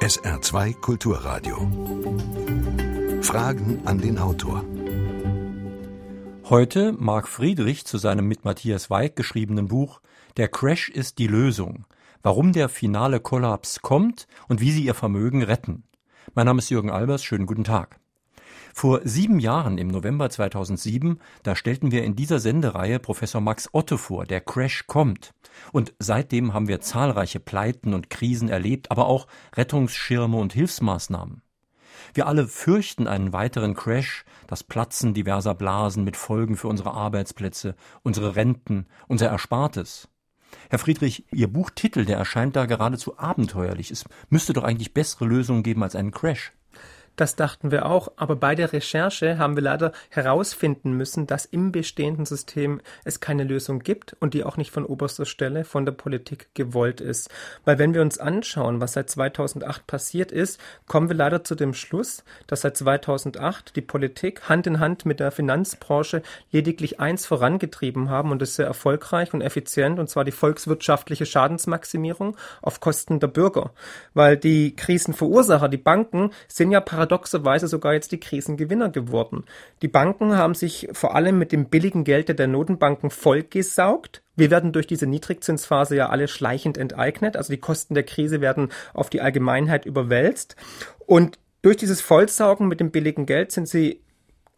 SR2 Kulturradio. Fragen an den Autor. Heute Marc Friedrich zu seinem mit Matthias Weig geschriebenen Buch Der Crash ist die Lösung. Warum der finale Kollaps kommt und wie Sie Ihr Vermögen retten. Mein Name ist Jürgen Albers. Schönen guten Tag. Vor sieben Jahren, im November 2007, da stellten wir in dieser Sendereihe Professor Max Otto vor, der Crash kommt. Und seitdem haben wir zahlreiche Pleiten und Krisen erlebt, aber auch Rettungsschirme und Hilfsmaßnahmen. Wir alle fürchten einen weiteren Crash, das Platzen diverser Blasen mit Folgen für unsere Arbeitsplätze, unsere Renten, unser Erspartes. Herr Friedrich, Ihr Buchtitel, der erscheint da geradezu abenteuerlich. Es müsste doch eigentlich bessere Lösungen geben als einen Crash. Das dachten wir auch, aber bei der Recherche haben wir leider herausfinden müssen, dass im bestehenden System es keine Lösung gibt und die auch nicht von oberster Stelle von der Politik gewollt ist. Weil wenn wir uns anschauen, was seit 2008 passiert ist, kommen wir leider zu dem Schluss, dass seit 2008 die Politik Hand in Hand mit der Finanzbranche lediglich eins vorangetrieben haben und das sehr erfolgreich und effizient, und zwar die volkswirtschaftliche Schadensmaximierung auf Kosten der Bürger. Weil die Krisenverursacher, die Banken, sind ja paradox paradoxerweise sogar jetzt die Krisengewinner geworden. Die Banken haben sich vor allem mit dem billigen Geld der Notenbanken vollgesaugt. Wir werden durch diese Niedrigzinsphase ja alle schleichend enteignet. Also die Kosten der Krise werden auf die Allgemeinheit überwälzt. Und durch dieses Vollsaugen mit dem billigen Geld sind sie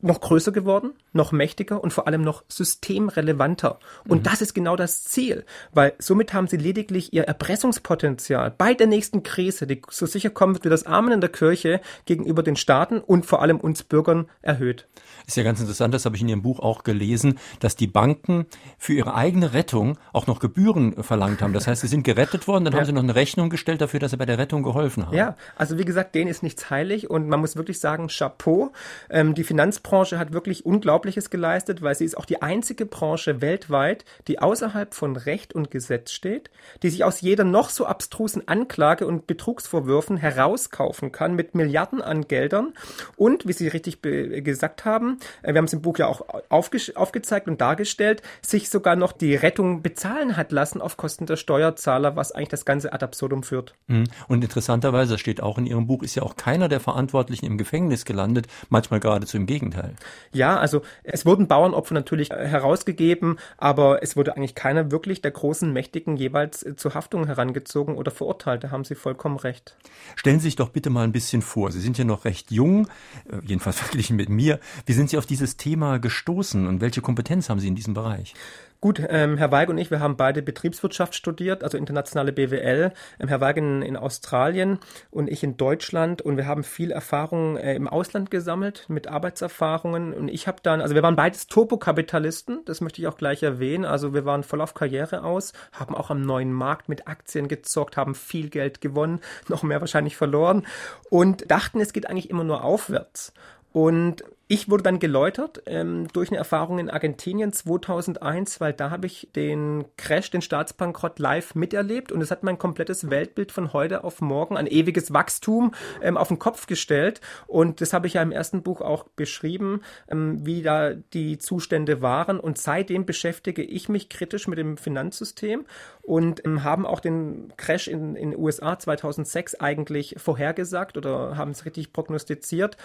noch größer geworden, noch mächtiger und vor allem noch systemrelevanter. Und mhm. das ist genau das Ziel, weil somit haben sie lediglich ihr Erpressungspotenzial bei der nächsten Krise, die so sicher kommen wird wie das Amen in der Kirche, gegenüber den Staaten und vor allem uns Bürgern erhöht. Ist ja ganz interessant, das habe ich in Ihrem Buch auch gelesen, dass die Banken für ihre eigene Rettung auch noch Gebühren verlangt haben. Das heißt, sie sind gerettet worden, dann ja. haben sie noch eine Rechnung gestellt dafür, dass sie bei der Rettung geholfen haben. Ja, also wie gesagt, denen ist nichts heilig und man muss wirklich sagen, Chapeau. Ähm, die Finanzbranche Finanzbranche hat wirklich Unglaubliches geleistet, weil sie ist auch die einzige Branche weltweit, die außerhalb von Recht und Gesetz steht, die sich aus jeder noch so abstrusen Anklage und Betrugsvorwürfen herauskaufen kann mit Milliarden an Geldern und, wie Sie richtig gesagt haben, äh, wir haben es im Buch ja auch aufge aufgezeigt und dargestellt, sich sogar noch die Rettung bezahlen hat lassen auf Kosten der Steuerzahler, was eigentlich das Ganze ad absurdum führt. Mhm. Und interessanterweise, steht auch in Ihrem Buch, ist ja auch keiner der Verantwortlichen im Gefängnis gelandet, manchmal geradezu im Gegenteil. Gegenteil. Ja, also es wurden Bauernopfer natürlich äh, herausgegeben, aber es wurde eigentlich keiner wirklich der großen Mächtigen jeweils äh, zur Haftung herangezogen oder verurteilt. Da haben Sie vollkommen recht. Stellen Sie sich doch bitte mal ein bisschen vor. Sie sind ja noch recht jung, äh, jedenfalls verglichen mit mir. Wie sind Sie auf dieses Thema gestoßen und welche Kompetenz haben Sie in diesem Bereich? Gut, ähm, Herr Weig und ich, wir haben beide Betriebswirtschaft studiert, also internationale BWL. Ähm, Herr Weig in, in, Australien und ich in Deutschland und wir haben viel Erfahrung äh, im Ausland gesammelt mit Arbeitserfahrungen und ich habe dann, also wir waren beides Turbokapitalisten, das möchte ich auch gleich erwähnen. Also wir waren voll auf Karriere aus, haben auch am neuen Markt mit Aktien gezockt, haben viel Geld gewonnen, noch mehr wahrscheinlich verloren und dachten, es geht eigentlich immer nur aufwärts. Und ich wurde dann geläutert ähm, durch eine Erfahrung in Argentinien 2001, weil da habe ich den Crash, den Staatsbankrott live miterlebt und es hat mein komplettes Weltbild von heute auf morgen, ein ewiges Wachstum ähm, auf den Kopf gestellt. Und das habe ich ja im ersten Buch auch beschrieben, ähm, wie da die Zustände waren. Und seitdem beschäftige ich mich kritisch mit dem Finanzsystem und ähm, haben auch den Crash in den USA 2006 eigentlich vorhergesagt oder haben es richtig prognostiziert.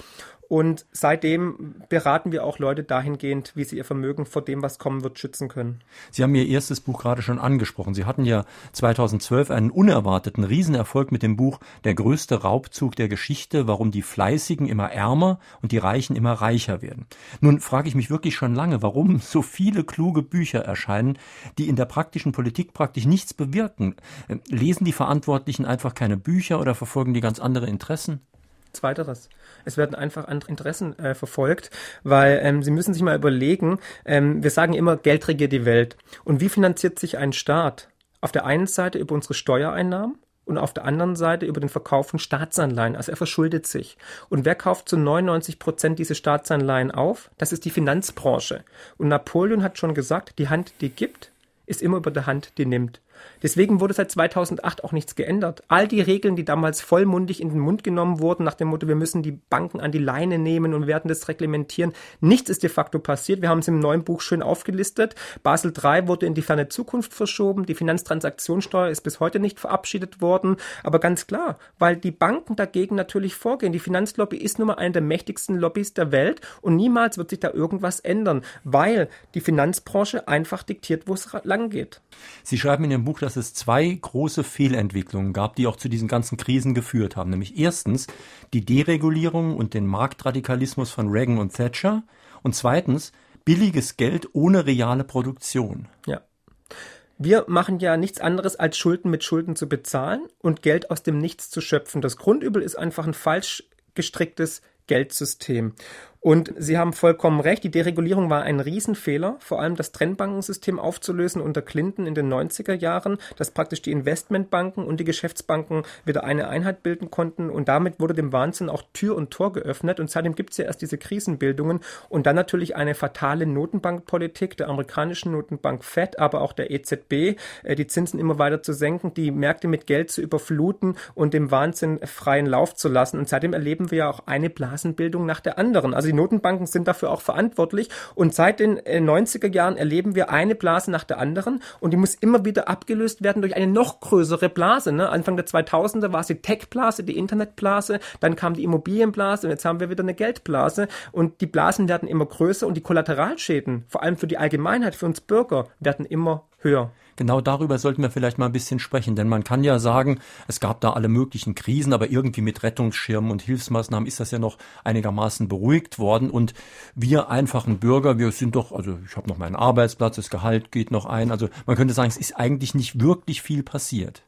Und seitdem beraten wir auch Leute dahingehend, wie sie ihr Vermögen vor dem, was kommen wird, schützen können. Sie haben Ihr erstes Buch gerade schon angesprochen. Sie hatten ja 2012 einen unerwarteten Riesenerfolg mit dem Buch Der größte Raubzug der Geschichte, warum die Fleißigen immer ärmer und die Reichen immer reicher werden. Nun frage ich mich wirklich schon lange, warum so viele kluge Bücher erscheinen, die in der praktischen Politik praktisch nichts bewirken. Lesen die Verantwortlichen einfach keine Bücher oder verfolgen die ganz andere Interessen? Zweiteres. Es werden einfach andere Interessen äh, verfolgt, weil ähm, Sie müssen sich mal überlegen, ähm, wir sagen immer, Geld regiert die Welt. Und wie finanziert sich ein Staat? Auf der einen Seite über unsere Steuereinnahmen und auf der anderen Seite über den Verkauf von Staatsanleihen. Also er verschuldet sich. Und wer kauft zu 99 Prozent diese Staatsanleihen auf? Das ist die Finanzbranche. Und Napoleon hat schon gesagt, die Hand, die gibt, ist immer über der Hand, die nimmt. Deswegen wurde seit 2008 auch nichts geändert. All die Regeln, die damals vollmundig in den Mund genommen wurden, nach dem Motto, wir müssen die Banken an die Leine nehmen und werden das reglementieren, nichts ist de facto passiert. Wir haben es im neuen Buch schön aufgelistet. Basel III wurde in die ferne Zukunft verschoben. Die Finanztransaktionssteuer ist bis heute nicht verabschiedet worden. Aber ganz klar, weil die Banken dagegen natürlich vorgehen. Die Finanzlobby ist nun mal eine der mächtigsten Lobbys der Welt und niemals wird sich da irgendwas ändern, weil die Finanzbranche einfach diktiert, wo es lang geht. Sie schreiben in Ihrem Buch, dass es zwei große Fehlentwicklungen gab, die auch zu diesen ganzen Krisen geführt haben. Nämlich erstens die Deregulierung und den Marktradikalismus von Reagan und Thatcher und zweitens billiges Geld ohne reale Produktion. Ja. Wir machen ja nichts anderes, als Schulden mit Schulden zu bezahlen und Geld aus dem Nichts zu schöpfen. Das Grundübel ist einfach ein falsch gestricktes Geldsystem. Und Sie haben vollkommen recht, die Deregulierung war ein Riesenfehler, vor allem das Trennbankensystem aufzulösen unter Clinton in den 90er Jahren, dass praktisch die Investmentbanken und die Geschäftsbanken wieder eine Einheit bilden konnten. Und damit wurde dem Wahnsinn auch Tür und Tor geöffnet. Und seitdem gibt es ja erst diese Krisenbildungen und dann natürlich eine fatale Notenbankpolitik der amerikanischen Notenbank Fed, aber auch der EZB, äh, die Zinsen immer weiter zu senken, die Märkte mit Geld zu überfluten und dem Wahnsinn freien Lauf zu lassen. Und seitdem erleben wir ja auch eine Blasenbildung nach der anderen. Also Notenbanken sind dafür auch verantwortlich. Und seit den 90er äh, Jahren erleben wir eine Blase nach der anderen und die muss immer wieder abgelöst werden durch eine noch größere Blase. Ne? Anfang der 2000er war es die Tech-Blase, die Internetblase, dann kam die Immobilienblase und jetzt haben wir wieder eine Geldblase. Und die Blasen werden immer größer und die Kollateralschäden, vor allem für die Allgemeinheit, für uns Bürger, werden immer höher. Genau darüber sollten wir vielleicht mal ein bisschen sprechen, denn man kann ja sagen, es gab da alle möglichen Krisen, aber irgendwie mit Rettungsschirmen und Hilfsmaßnahmen ist das ja noch einigermaßen beruhigt worden und wir einfachen Bürger, wir sind doch, also ich habe noch meinen Arbeitsplatz, das Gehalt geht noch ein, also man könnte sagen, es ist eigentlich nicht wirklich viel passiert.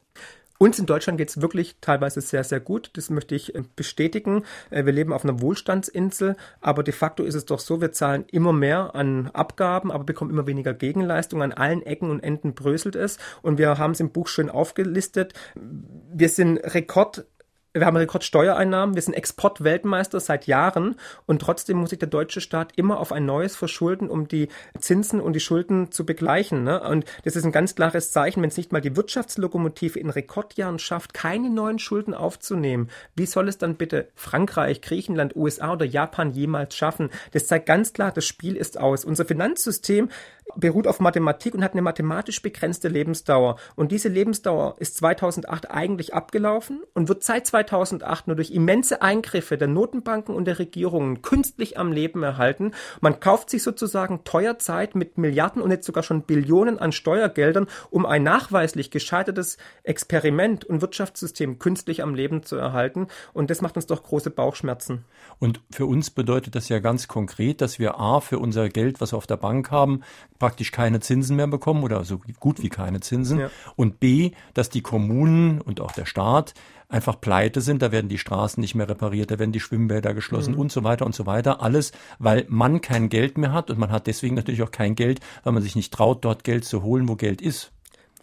Uns in Deutschland geht es wirklich teilweise sehr, sehr gut. Das möchte ich äh, bestätigen. Äh, wir leben auf einer Wohlstandsinsel, aber de facto ist es doch so, wir zahlen immer mehr an Abgaben, aber bekommen immer weniger Gegenleistung. An allen Ecken und Enden bröselt es. Und wir haben es im Buch schön aufgelistet. Wir sind Rekord wir haben Rekordsteuereinnahmen, wir sind Exportweltmeister seit Jahren und trotzdem muss sich der deutsche Staat immer auf ein neues verschulden, um die Zinsen und die Schulden zu begleichen. Ne? Und das ist ein ganz klares Zeichen, wenn es nicht mal die Wirtschaftslokomotive in Rekordjahren schafft, keine neuen Schulden aufzunehmen. Wie soll es dann bitte Frankreich, Griechenland, USA oder Japan jemals schaffen? Das zeigt ganz klar, das Spiel ist aus. Unser Finanzsystem beruht auf Mathematik und hat eine mathematisch begrenzte Lebensdauer. Und diese Lebensdauer ist 2008 eigentlich abgelaufen und wird seit 2008 nur durch immense Eingriffe der Notenbanken und der Regierungen künstlich am Leben erhalten. Man kauft sich sozusagen teuer Zeit mit Milliarden und jetzt sogar schon Billionen an Steuergeldern, um ein nachweislich gescheitertes Experiment und Wirtschaftssystem künstlich am Leben zu erhalten. Und das macht uns doch große Bauchschmerzen. Und für uns bedeutet das ja ganz konkret, dass wir A, für unser Geld, was wir auf der Bank haben, praktisch keine Zinsen mehr bekommen oder so gut wie keine Zinsen. Ja. Und B, dass die Kommunen und auch der Staat einfach pleite sind, da werden die Straßen nicht mehr repariert, da werden die Schwimmbäder geschlossen mhm. und so weiter und so weiter. Alles, weil man kein Geld mehr hat und man hat deswegen natürlich auch kein Geld, weil man sich nicht traut, dort Geld zu holen, wo Geld ist.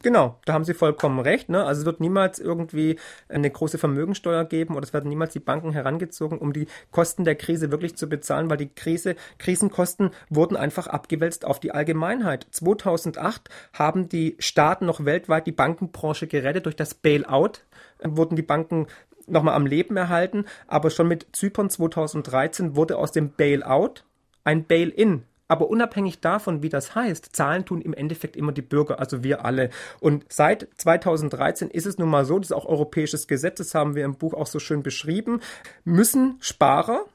Genau, da haben Sie vollkommen recht. Ne? Also es wird niemals irgendwie eine große Vermögensteuer geben oder es werden niemals die Banken herangezogen, um die Kosten der Krise wirklich zu bezahlen, weil die Krise, Krisenkosten wurden einfach abgewälzt auf die Allgemeinheit. 2008 haben die Staaten noch weltweit die Bankenbranche gerettet. Durch das Bailout äh, wurden die Banken nochmal am Leben erhalten, aber schon mit Zypern 2013 wurde aus dem Bailout ein Bail-in aber unabhängig davon, wie das heißt, Zahlen tun im Endeffekt immer die Bürger, also wir alle. Und seit 2013 ist es nun mal so, das ist auch europäisches Gesetz, das haben wir im Buch auch so schön beschrieben, müssen Sparer,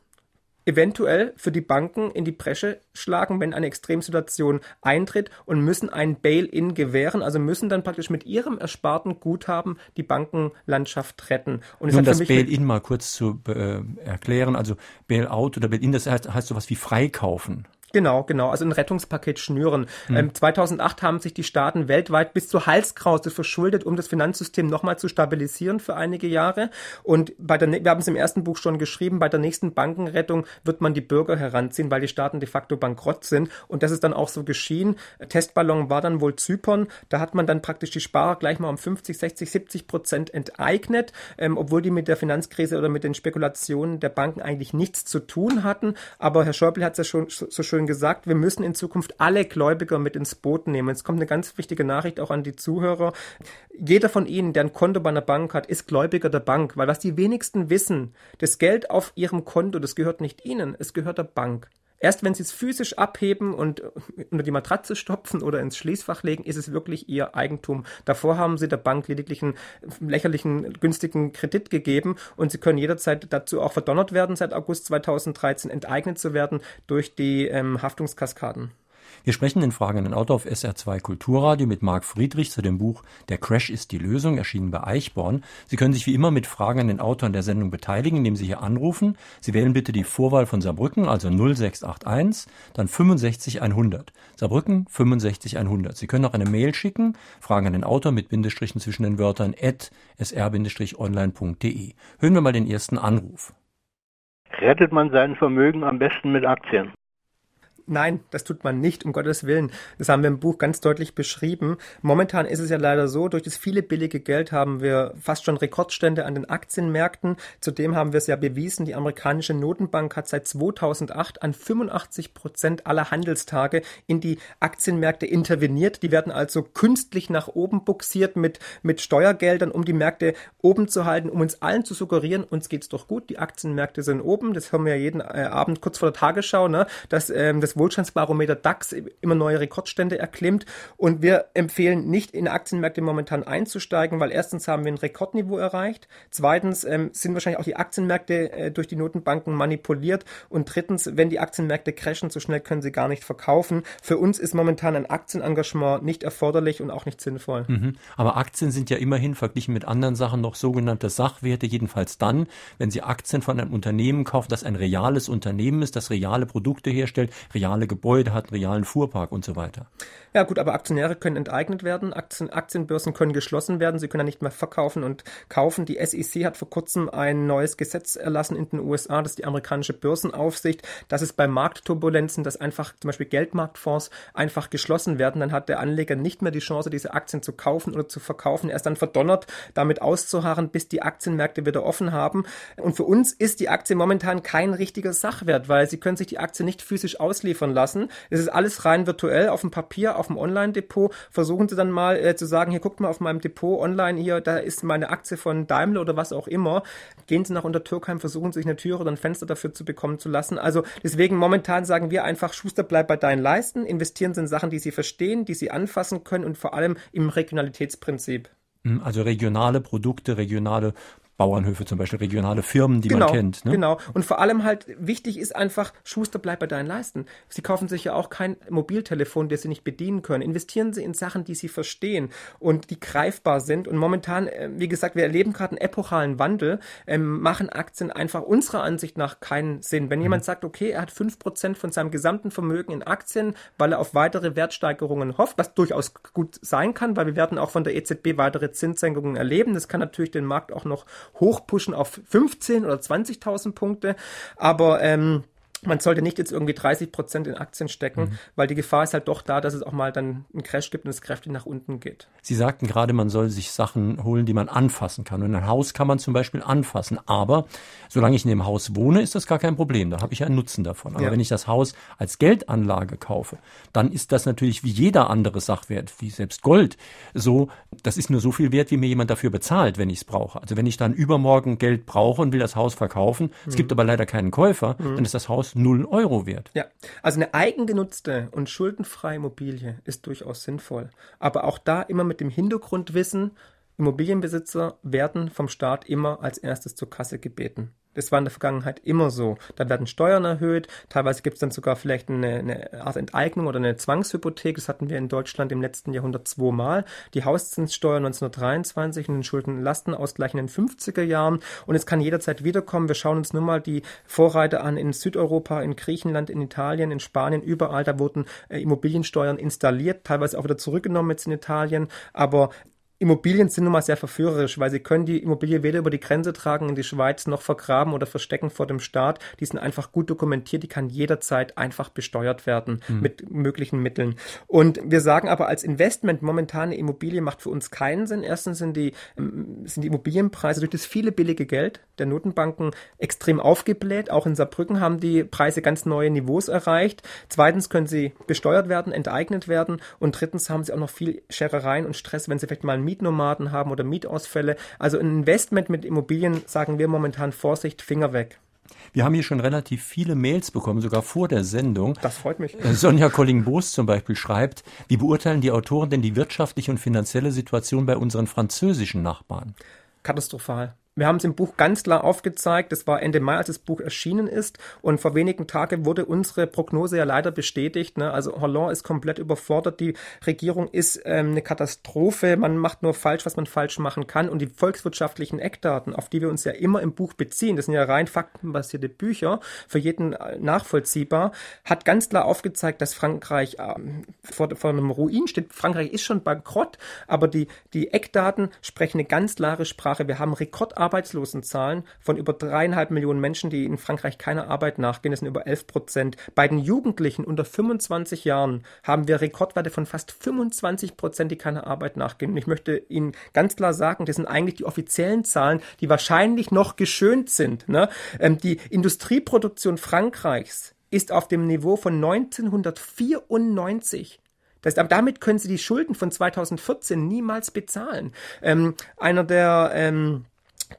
eventuell für die Banken in die Bresche schlagen, wenn eine Extremsituation eintritt und müssen ein Bail-in gewähren, also müssen dann praktisch mit ihrem ersparten Guthaben die Bankenlandschaft retten. Und Nun das Bail-in mal kurz zu äh, erklären, also Bail-out oder Bail-in, das heißt, heißt sowas wie freikaufen. Genau, genau. Also ein Rettungspaket schnüren. Mhm. Ähm, 2008 haben sich die Staaten weltweit bis zur Halskrause verschuldet, um das Finanzsystem nochmal zu stabilisieren für einige Jahre. Und bei der, wir haben es im ersten Buch schon geschrieben, bei der nächsten Bankenrettung wird man die Bürger heranziehen, weil die Staaten de facto bankrott sind. Und das ist dann auch so geschehen. Testballon war dann wohl Zypern. Da hat man dann praktisch die Sparer gleich mal um 50, 60, 70 Prozent enteignet, ähm, obwohl die mit der Finanzkrise oder mit den Spekulationen der Banken eigentlich nichts zu tun hatten. Aber Herr Schäuble hat es ja schon so schön schon gesagt, wir müssen in Zukunft alle Gläubiger mit ins Boot nehmen. Es kommt eine ganz wichtige Nachricht auch an die Zuhörer. Jeder von Ihnen, der ein Konto bei einer Bank hat, ist Gläubiger der Bank, weil was die wenigsten wissen, das Geld auf Ihrem Konto, das gehört nicht Ihnen, es gehört der Bank. Erst wenn sie es physisch abheben und unter die Matratze stopfen oder ins Schließfach legen, ist es wirklich ihr Eigentum. Davor haben sie der Bank lediglich einen lächerlichen, günstigen Kredit gegeben und sie können jederzeit dazu auch verdonnert werden, seit August 2013 enteignet zu werden durch die ähm, Haftungskaskaden. Wir sprechen in Fragen an den Autor auf SR2 Kulturradio mit Marc Friedrich zu dem Buch Der Crash ist die Lösung, erschienen bei Eichborn. Sie können sich wie immer mit Fragen an den Autor an der Sendung beteiligen, indem Sie hier anrufen. Sie wählen bitte die Vorwahl von Saarbrücken, also 0681, dann 65100. Saarbrücken 65100. Sie können auch eine Mail schicken, Fragen an den Autor mit Bindestrichen zwischen den Wörtern at sr-online.de. Hören wir mal den ersten Anruf. Rettet man sein Vermögen am besten mit Aktien? Nein, das tut man nicht, um Gottes Willen. Das haben wir im Buch ganz deutlich beschrieben. Momentan ist es ja leider so, durch das viele billige Geld haben wir fast schon Rekordstände an den Aktienmärkten. Zudem haben wir es ja bewiesen, die amerikanische Notenbank hat seit 2008 an 85 Prozent aller Handelstage in die Aktienmärkte interveniert. Die werden also künstlich nach oben buxiert mit, mit Steuergeldern, um die Märkte oben zu halten, um uns allen zu suggerieren, uns geht's doch gut, die Aktienmärkte sind oben. Das hören wir ja jeden äh, Abend kurz vor der Tagesschau, ne? dass ähm, das Wohlstandsbarometer DAX immer neue Rekordstände erklimmt. Und wir empfehlen nicht in Aktienmärkte momentan einzusteigen, weil erstens haben wir ein Rekordniveau erreicht. Zweitens ähm, sind wahrscheinlich auch die Aktienmärkte äh, durch die Notenbanken manipuliert. Und drittens, wenn die Aktienmärkte crashen, so schnell können sie gar nicht verkaufen. Für uns ist momentan ein Aktienengagement nicht erforderlich und auch nicht sinnvoll. Mhm. Aber Aktien sind ja immerhin verglichen mit anderen Sachen noch sogenannte Sachwerte, jedenfalls dann, wenn Sie Aktien von einem Unternehmen kaufen, das ein reales Unternehmen ist, das reale Produkte herstellt, Gebäude hat, einen realen Fuhrpark und so weiter. Ja gut, aber Aktionäre können enteignet werden, Aktien, Aktienbörsen können geschlossen werden, sie können ja nicht mehr verkaufen und kaufen. Die SEC hat vor kurzem ein neues Gesetz erlassen in den USA, das ist die amerikanische Börsenaufsicht, dass es bei Marktturbulenzen, dass einfach zum Beispiel Geldmarktfonds einfach geschlossen werden, dann hat der Anleger nicht mehr die Chance, diese Aktien zu kaufen oder zu verkaufen. Er ist dann verdonnert, damit auszuharren, bis die Aktienmärkte wieder offen haben. Und für uns ist die Aktie momentan kein richtiger Sachwert, weil sie können sich die Aktie nicht physisch ausliefern lassen. Es ist alles rein virtuell auf dem Papier, auf dem Online-Depot, versuchen Sie dann mal äh, zu sagen, hier guckt mal auf meinem Depot online, hier, da ist meine Aktie von Daimler oder was auch immer. Gehen Sie nach Untertürkheim, versuchen Sie sich eine Tür oder ein Fenster dafür zu bekommen zu lassen. Also deswegen momentan sagen wir einfach, Schuster, bleib bei deinen Leisten, investieren Sie in Sachen, die Sie verstehen, die Sie anfassen können und vor allem im Regionalitätsprinzip. Also regionale Produkte, regionale Bauernhöfe zum Beispiel, regionale Firmen, die genau, man kennt. Ne? Genau. Und vor allem halt wichtig ist einfach, Schuster bleibt bei deinen Leisten. Sie kaufen sich ja auch kein Mobiltelefon, das Sie nicht bedienen können. Investieren Sie in Sachen, die Sie verstehen und die greifbar sind. Und momentan, äh, wie gesagt, wir erleben gerade einen epochalen Wandel, ähm, machen Aktien einfach unserer Ansicht nach keinen Sinn. Wenn mhm. jemand sagt, okay, er hat fünf Prozent von seinem gesamten Vermögen in Aktien, weil er auf weitere Wertsteigerungen hofft, was durchaus gut sein kann, weil wir werden auch von der EZB weitere Zinssenkungen erleben. Das kann natürlich den Markt auch noch hochpushen auf 15 oder 20.000 Punkte. Aber ähm, man sollte nicht jetzt irgendwie 30 Prozent in Aktien stecken, mhm. weil die Gefahr ist halt doch da, dass es auch mal dann einen Crash gibt und es kräftig nach unten geht. Sie sagten gerade, man soll sich Sachen holen, die man anfassen kann. Und ein Haus kann man zum Beispiel anfassen. Aber solange ich in dem Haus wohne, ist das gar kein Problem. Da habe ich einen Nutzen davon. Aber ja. wenn ich das Haus als Geldanlage kaufe, dann ist das natürlich wie jeder andere Sachwert, wie selbst Gold, so, das ist nur so viel wert, wie mir jemand dafür bezahlt, wenn ich es brauche. Also wenn ich dann übermorgen Geld brauche und will das Haus verkaufen, mhm. es gibt aber leider keinen Käufer, mhm. dann ist das Haus null Euro wert. Ja, also eine eigengenutzte und schuldenfreie Immobilie ist durchaus sinnvoll. Aber auch da immer mit dem Hintergrundwissen, Immobilienbesitzer werden vom Staat immer als erstes zur Kasse gebeten. Das war in der Vergangenheit immer so. Da werden Steuern erhöht, teilweise gibt es dann sogar vielleicht eine, eine, Art Enteignung oder eine Zwangshypothek. Das hatten wir in Deutschland im letzten Jahrhundert zweimal. Die Hauszinssteuer 1923 und den Schuldenlastenausgleich in den 50er Jahren. Und es kann jederzeit wiederkommen. Wir schauen uns nur mal die Vorreiter an in Südeuropa, in Griechenland, in Italien, in Spanien, überall. Da wurden äh, Immobiliensteuern installiert, teilweise auch wieder zurückgenommen jetzt in Italien. Aber Immobilien sind nun mal sehr verführerisch, weil sie können die Immobilie weder über die Grenze tragen in die Schweiz noch vergraben oder verstecken vor dem Staat. Die sind einfach gut dokumentiert, die kann jederzeit einfach besteuert werden mhm. mit möglichen Mitteln. Und wir sagen aber als Investment momentan eine Immobilie macht für uns keinen Sinn. Erstens sind die, ähm, sind die Immobilienpreise durch das viele billige Geld der Notenbanken extrem aufgebläht. Auch in Saarbrücken haben die Preise ganz neue Niveaus erreicht. Zweitens können sie besteuert werden, enteignet werden. Und drittens haben sie auch noch viel Scherereien und Stress, wenn sie vielleicht mal ein Mietnomaden haben oder Mietausfälle. Also ein Investment mit Immobilien sagen wir momentan Vorsicht, Finger weg. Wir haben hier schon relativ viele Mails bekommen, sogar vor der Sendung. Das freut mich. Äh, Sonja Colling-Boos zum Beispiel schreibt, wie beurteilen die Autoren denn die wirtschaftliche und finanzielle Situation bei unseren französischen Nachbarn? Katastrophal. Wir haben es im Buch ganz klar aufgezeigt. Das war Ende Mai, als das Buch erschienen ist. Und vor wenigen Tagen wurde unsere Prognose ja leider bestätigt. Ne? Also Hollande ist komplett überfordert. Die Regierung ist ähm, eine Katastrophe. Man macht nur falsch, was man falsch machen kann. Und die volkswirtschaftlichen Eckdaten, auf die wir uns ja immer im Buch beziehen, das sind ja rein faktenbasierte Bücher, für jeden äh, nachvollziehbar, hat ganz klar aufgezeigt, dass Frankreich ähm, vor, vor einem Ruin steht. Frankreich ist schon bankrott, aber die, die Eckdaten sprechen eine ganz klare Sprache. Wir haben Rekord Arbeitslosenzahlen von über dreieinhalb Millionen Menschen, die in Frankreich keiner Arbeit nachgehen. Das sind über 11 Prozent. Bei den Jugendlichen unter 25 Jahren haben wir Rekordwerte von fast 25 Prozent, die keiner Arbeit nachgehen. Und ich möchte Ihnen ganz klar sagen, das sind eigentlich die offiziellen Zahlen, die wahrscheinlich noch geschönt sind. Ne? Ähm, die Industrieproduktion Frankreichs ist auf dem Niveau von 1994. Das, damit können sie die Schulden von 2014 niemals bezahlen. Ähm, einer der ähm,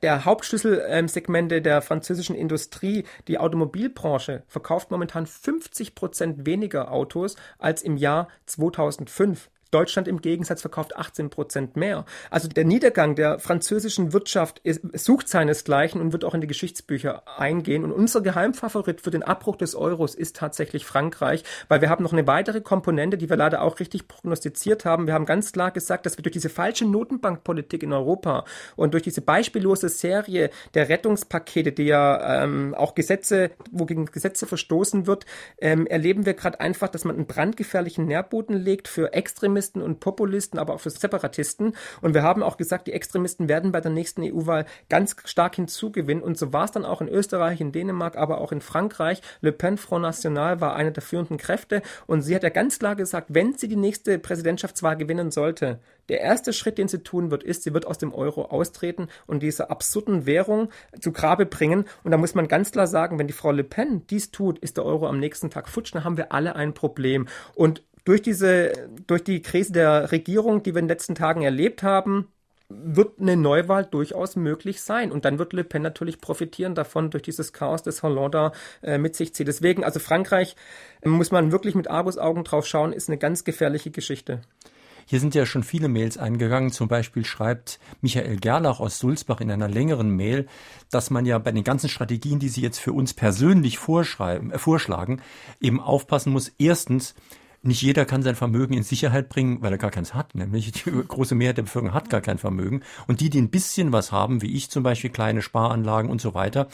der Hauptschlüsselsegmente der französischen Industrie, die Automobilbranche, verkauft momentan 50 Prozent weniger Autos als im Jahr 2005. Deutschland im Gegensatz verkauft 18 Prozent mehr. Also der Niedergang der französischen Wirtschaft ist, sucht seinesgleichen und wird auch in die Geschichtsbücher eingehen. Und unser Geheimfavorit für den Abbruch des Euros ist tatsächlich Frankreich, weil wir haben noch eine weitere Komponente, die wir leider auch richtig prognostiziert haben. Wir haben ganz klar gesagt, dass wir durch diese falsche Notenbankpolitik in Europa und durch diese beispiellose Serie der Rettungspakete, die ja ähm, auch Gesetze, wo gegen Gesetze verstoßen wird, ähm, erleben wir gerade einfach, dass man einen brandgefährlichen Nährboden legt für Extremisten Extremisten und Populisten, aber auch für Separatisten. Und wir haben auch gesagt, die Extremisten werden bei der nächsten EU-Wahl ganz stark hinzugewinnen. Und so war es dann auch in Österreich, in Dänemark, aber auch in Frankreich. Le Pen Front National war eine der führenden Kräfte. Und sie hat ja ganz klar gesagt, wenn sie die nächste Präsidentschaftswahl gewinnen sollte, der erste Schritt, den sie tun wird, ist, sie wird aus dem Euro austreten und diese absurden Währung zu Grabe bringen. Und da muss man ganz klar sagen, wenn die Frau Le Pen dies tut, ist der Euro am nächsten Tag futsch, dann haben wir alle ein Problem. Und durch diese, durch die Krise der Regierung, die wir in den letzten Tagen erlebt haben, wird eine Neuwahl durchaus möglich sein. Und dann wird Le Pen natürlich profitieren davon durch dieses Chaos, das Hollande äh, mit sich zieht. Deswegen, also Frankreich, muss man wirklich mit Argusaugen drauf schauen, ist eine ganz gefährliche Geschichte. Hier sind ja schon viele Mails eingegangen. Zum Beispiel schreibt Michael Gerlach aus Sulzbach in einer längeren Mail, dass man ja bei den ganzen Strategien, die Sie jetzt für uns persönlich vorschreiben, äh, vorschlagen, eben aufpassen muss. Erstens, nicht jeder kann sein Vermögen in Sicherheit bringen, weil er gar keins hat. Nämlich die große Mehrheit der Bevölkerung hat gar kein Vermögen. Und die, die ein bisschen was haben, wie ich zum Beispiel, kleine Sparanlagen und so weiter,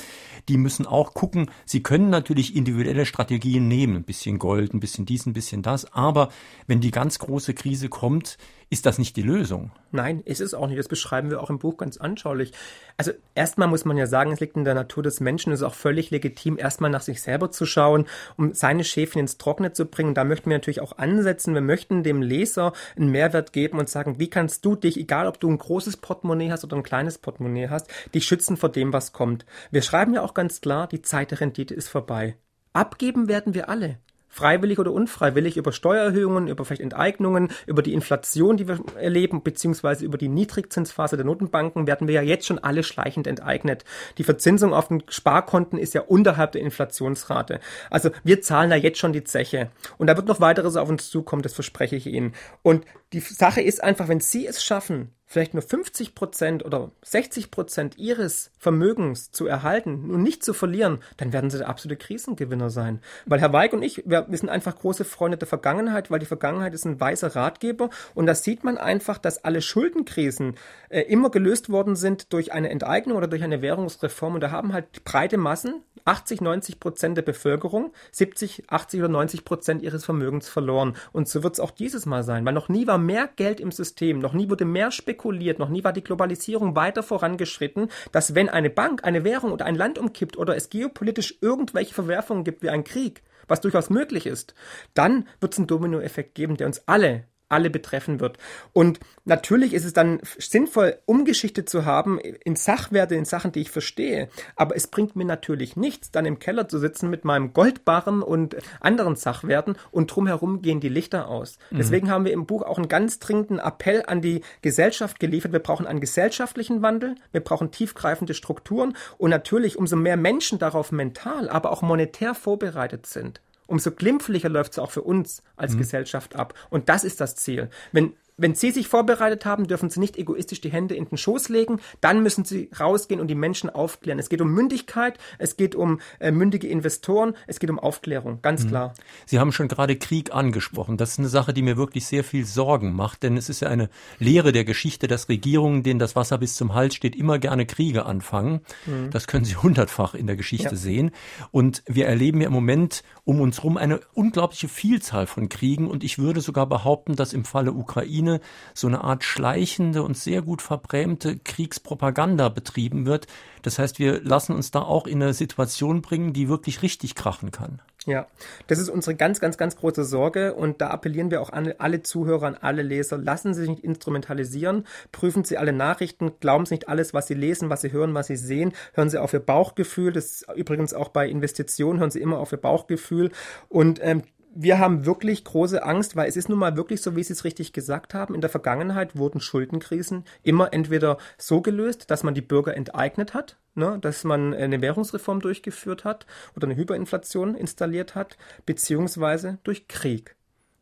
die müssen auch gucken. Sie können natürlich individuelle Strategien nehmen. Ein bisschen Gold, ein bisschen dies, ein bisschen das. Aber wenn die ganz große Krise kommt, ist das nicht die Lösung? Nein, ist es auch nicht. Das beschreiben wir auch im Buch ganz anschaulich. Also erstmal muss man ja sagen, es liegt in der Natur des Menschen. Es ist auch völlig legitim, erstmal nach sich selber zu schauen, um seine Schäfchen ins Trockene zu bringen. Da möchten wir natürlich auch ansetzen. Wir möchten dem Leser einen Mehrwert geben und sagen, wie kannst du dich, egal ob du ein großes Portemonnaie hast oder ein kleines Portemonnaie hast, dich schützen vor dem, was kommt. Wir schreiben ja auch ganz klar, die Zeit der Rendite ist vorbei. Abgeben werden wir alle freiwillig oder unfreiwillig, über Steuererhöhungen, über vielleicht Enteignungen, über die Inflation, die wir erleben, beziehungsweise über die Niedrigzinsphase der Notenbanken, werden wir ja jetzt schon alle schleichend enteignet. Die Verzinsung auf den Sparkonten ist ja unterhalb der Inflationsrate. Also wir zahlen da jetzt schon die Zeche. Und da wird noch weiteres auf uns zukommen, das verspreche ich Ihnen. Und die Sache ist einfach, wenn Sie es schaffen, vielleicht nur 50 Prozent oder 60 Prozent ihres Vermögens zu erhalten und nicht zu verlieren, dann werden sie der absolute Krisengewinner sein. Weil Herr Weig und ich, wir, wir sind einfach große Freunde der Vergangenheit, weil die Vergangenheit ist ein weiser Ratgeber und da sieht man einfach, dass alle Schuldenkrisen äh, immer gelöst worden sind durch eine Enteignung oder durch eine Währungsreform und da haben halt breite Massen, 80, 90 Prozent der Bevölkerung, 70, 80 oder 90 Prozent ihres Vermögens verloren. Und so wird es auch dieses Mal sein, weil noch nie war mehr Geld im System, noch nie wurde mehr spekuliert spekuliert, noch nie war die Globalisierung weiter vorangeschritten, dass wenn eine Bank, eine Währung oder ein Land umkippt oder es geopolitisch irgendwelche Verwerfungen gibt wie ein Krieg, was durchaus möglich ist, dann wird es einen Dominoeffekt geben, der uns alle alle betreffen wird. Und natürlich ist es dann sinnvoll, Umgeschichte zu haben in Sachwerte, in Sachen, die ich verstehe. Aber es bringt mir natürlich nichts, dann im Keller zu sitzen mit meinem Goldbarren und anderen Sachwerten und drumherum gehen die Lichter aus. Mhm. Deswegen haben wir im Buch auch einen ganz dringenden Appell an die Gesellschaft geliefert. Wir brauchen einen gesellschaftlichen Wandel, wir brauchen tiefgreifende Strukturen und natürlich umso mehr Menschen darauf mental, aber auch monetär vorbereitet sind, umso glimpflicher läuft es auch für uns als mhm. Gesellschaft ab. Und das ist das Ziel. Wenn wenn Sie sich vorbereitet haben, dürfen Sie nicht egoistisch die Hände in den Schoß legen. Dann müssen Sie rausgehen und die Menschen aufklären. Es geht um Mündigkeit, es geht um äh, mündige Investoren, es geht um Aufklärung, ganz mhm. klar. Sie haben schon gerade Krieg angesprochen. Das ist eine Sache, die mir wirklich sehr viel Sorgen macht, denn es ist ja eine Lehre der Geschichte, dass Regierungen, denen das Wasser bis zum Hals steht, immer gerne Kriege anfangen. Mhm. Das können Sie hundertfach in der Geschichte ja. sehen. Und wir erleben ja im Moment um uns herum eine unglaubliche Vielzahl von Kriegen und ich würde sogar behaupten, dass im Falle Ukraine Ukraine so eine Art schleichende und sehr gut verbrämte Kriegspropaganda betrieben wird. Das heißt, wir lassen uns da auch in eine Situation bringen, die wirklich richtig krachen kann. Ja, das ist unsere ganz, ganz, ganz große Sorge und da appellieren wir auch an alle Zuhörer, an alle Leser, lassen Sie sich nicht instrumentalisieren, prüfen Sie alle Nachrichten, glauben Sie nicht alles, was Sie lesen, was Sie hören, was Sie sehen, hören Sie auf Ihr Bauchgefühl, das ist übrigens auch bei Investitionen, hören Sie immer auf Ihr Bauchgefühl und ähm, wir haben wirklich große Angst, weil es ist nun mal wirklich so, wie Sie es richtig gesagt haben. In der Vergangenheit wurden Schuldenkrisen immer entweder so gelöst, dass man die Bürger enteignet hat, ne, dass man eine Währungsreform durchgeführt hat oder eine Hyperinflation installiert hat, beziehungsweise durch Krieg.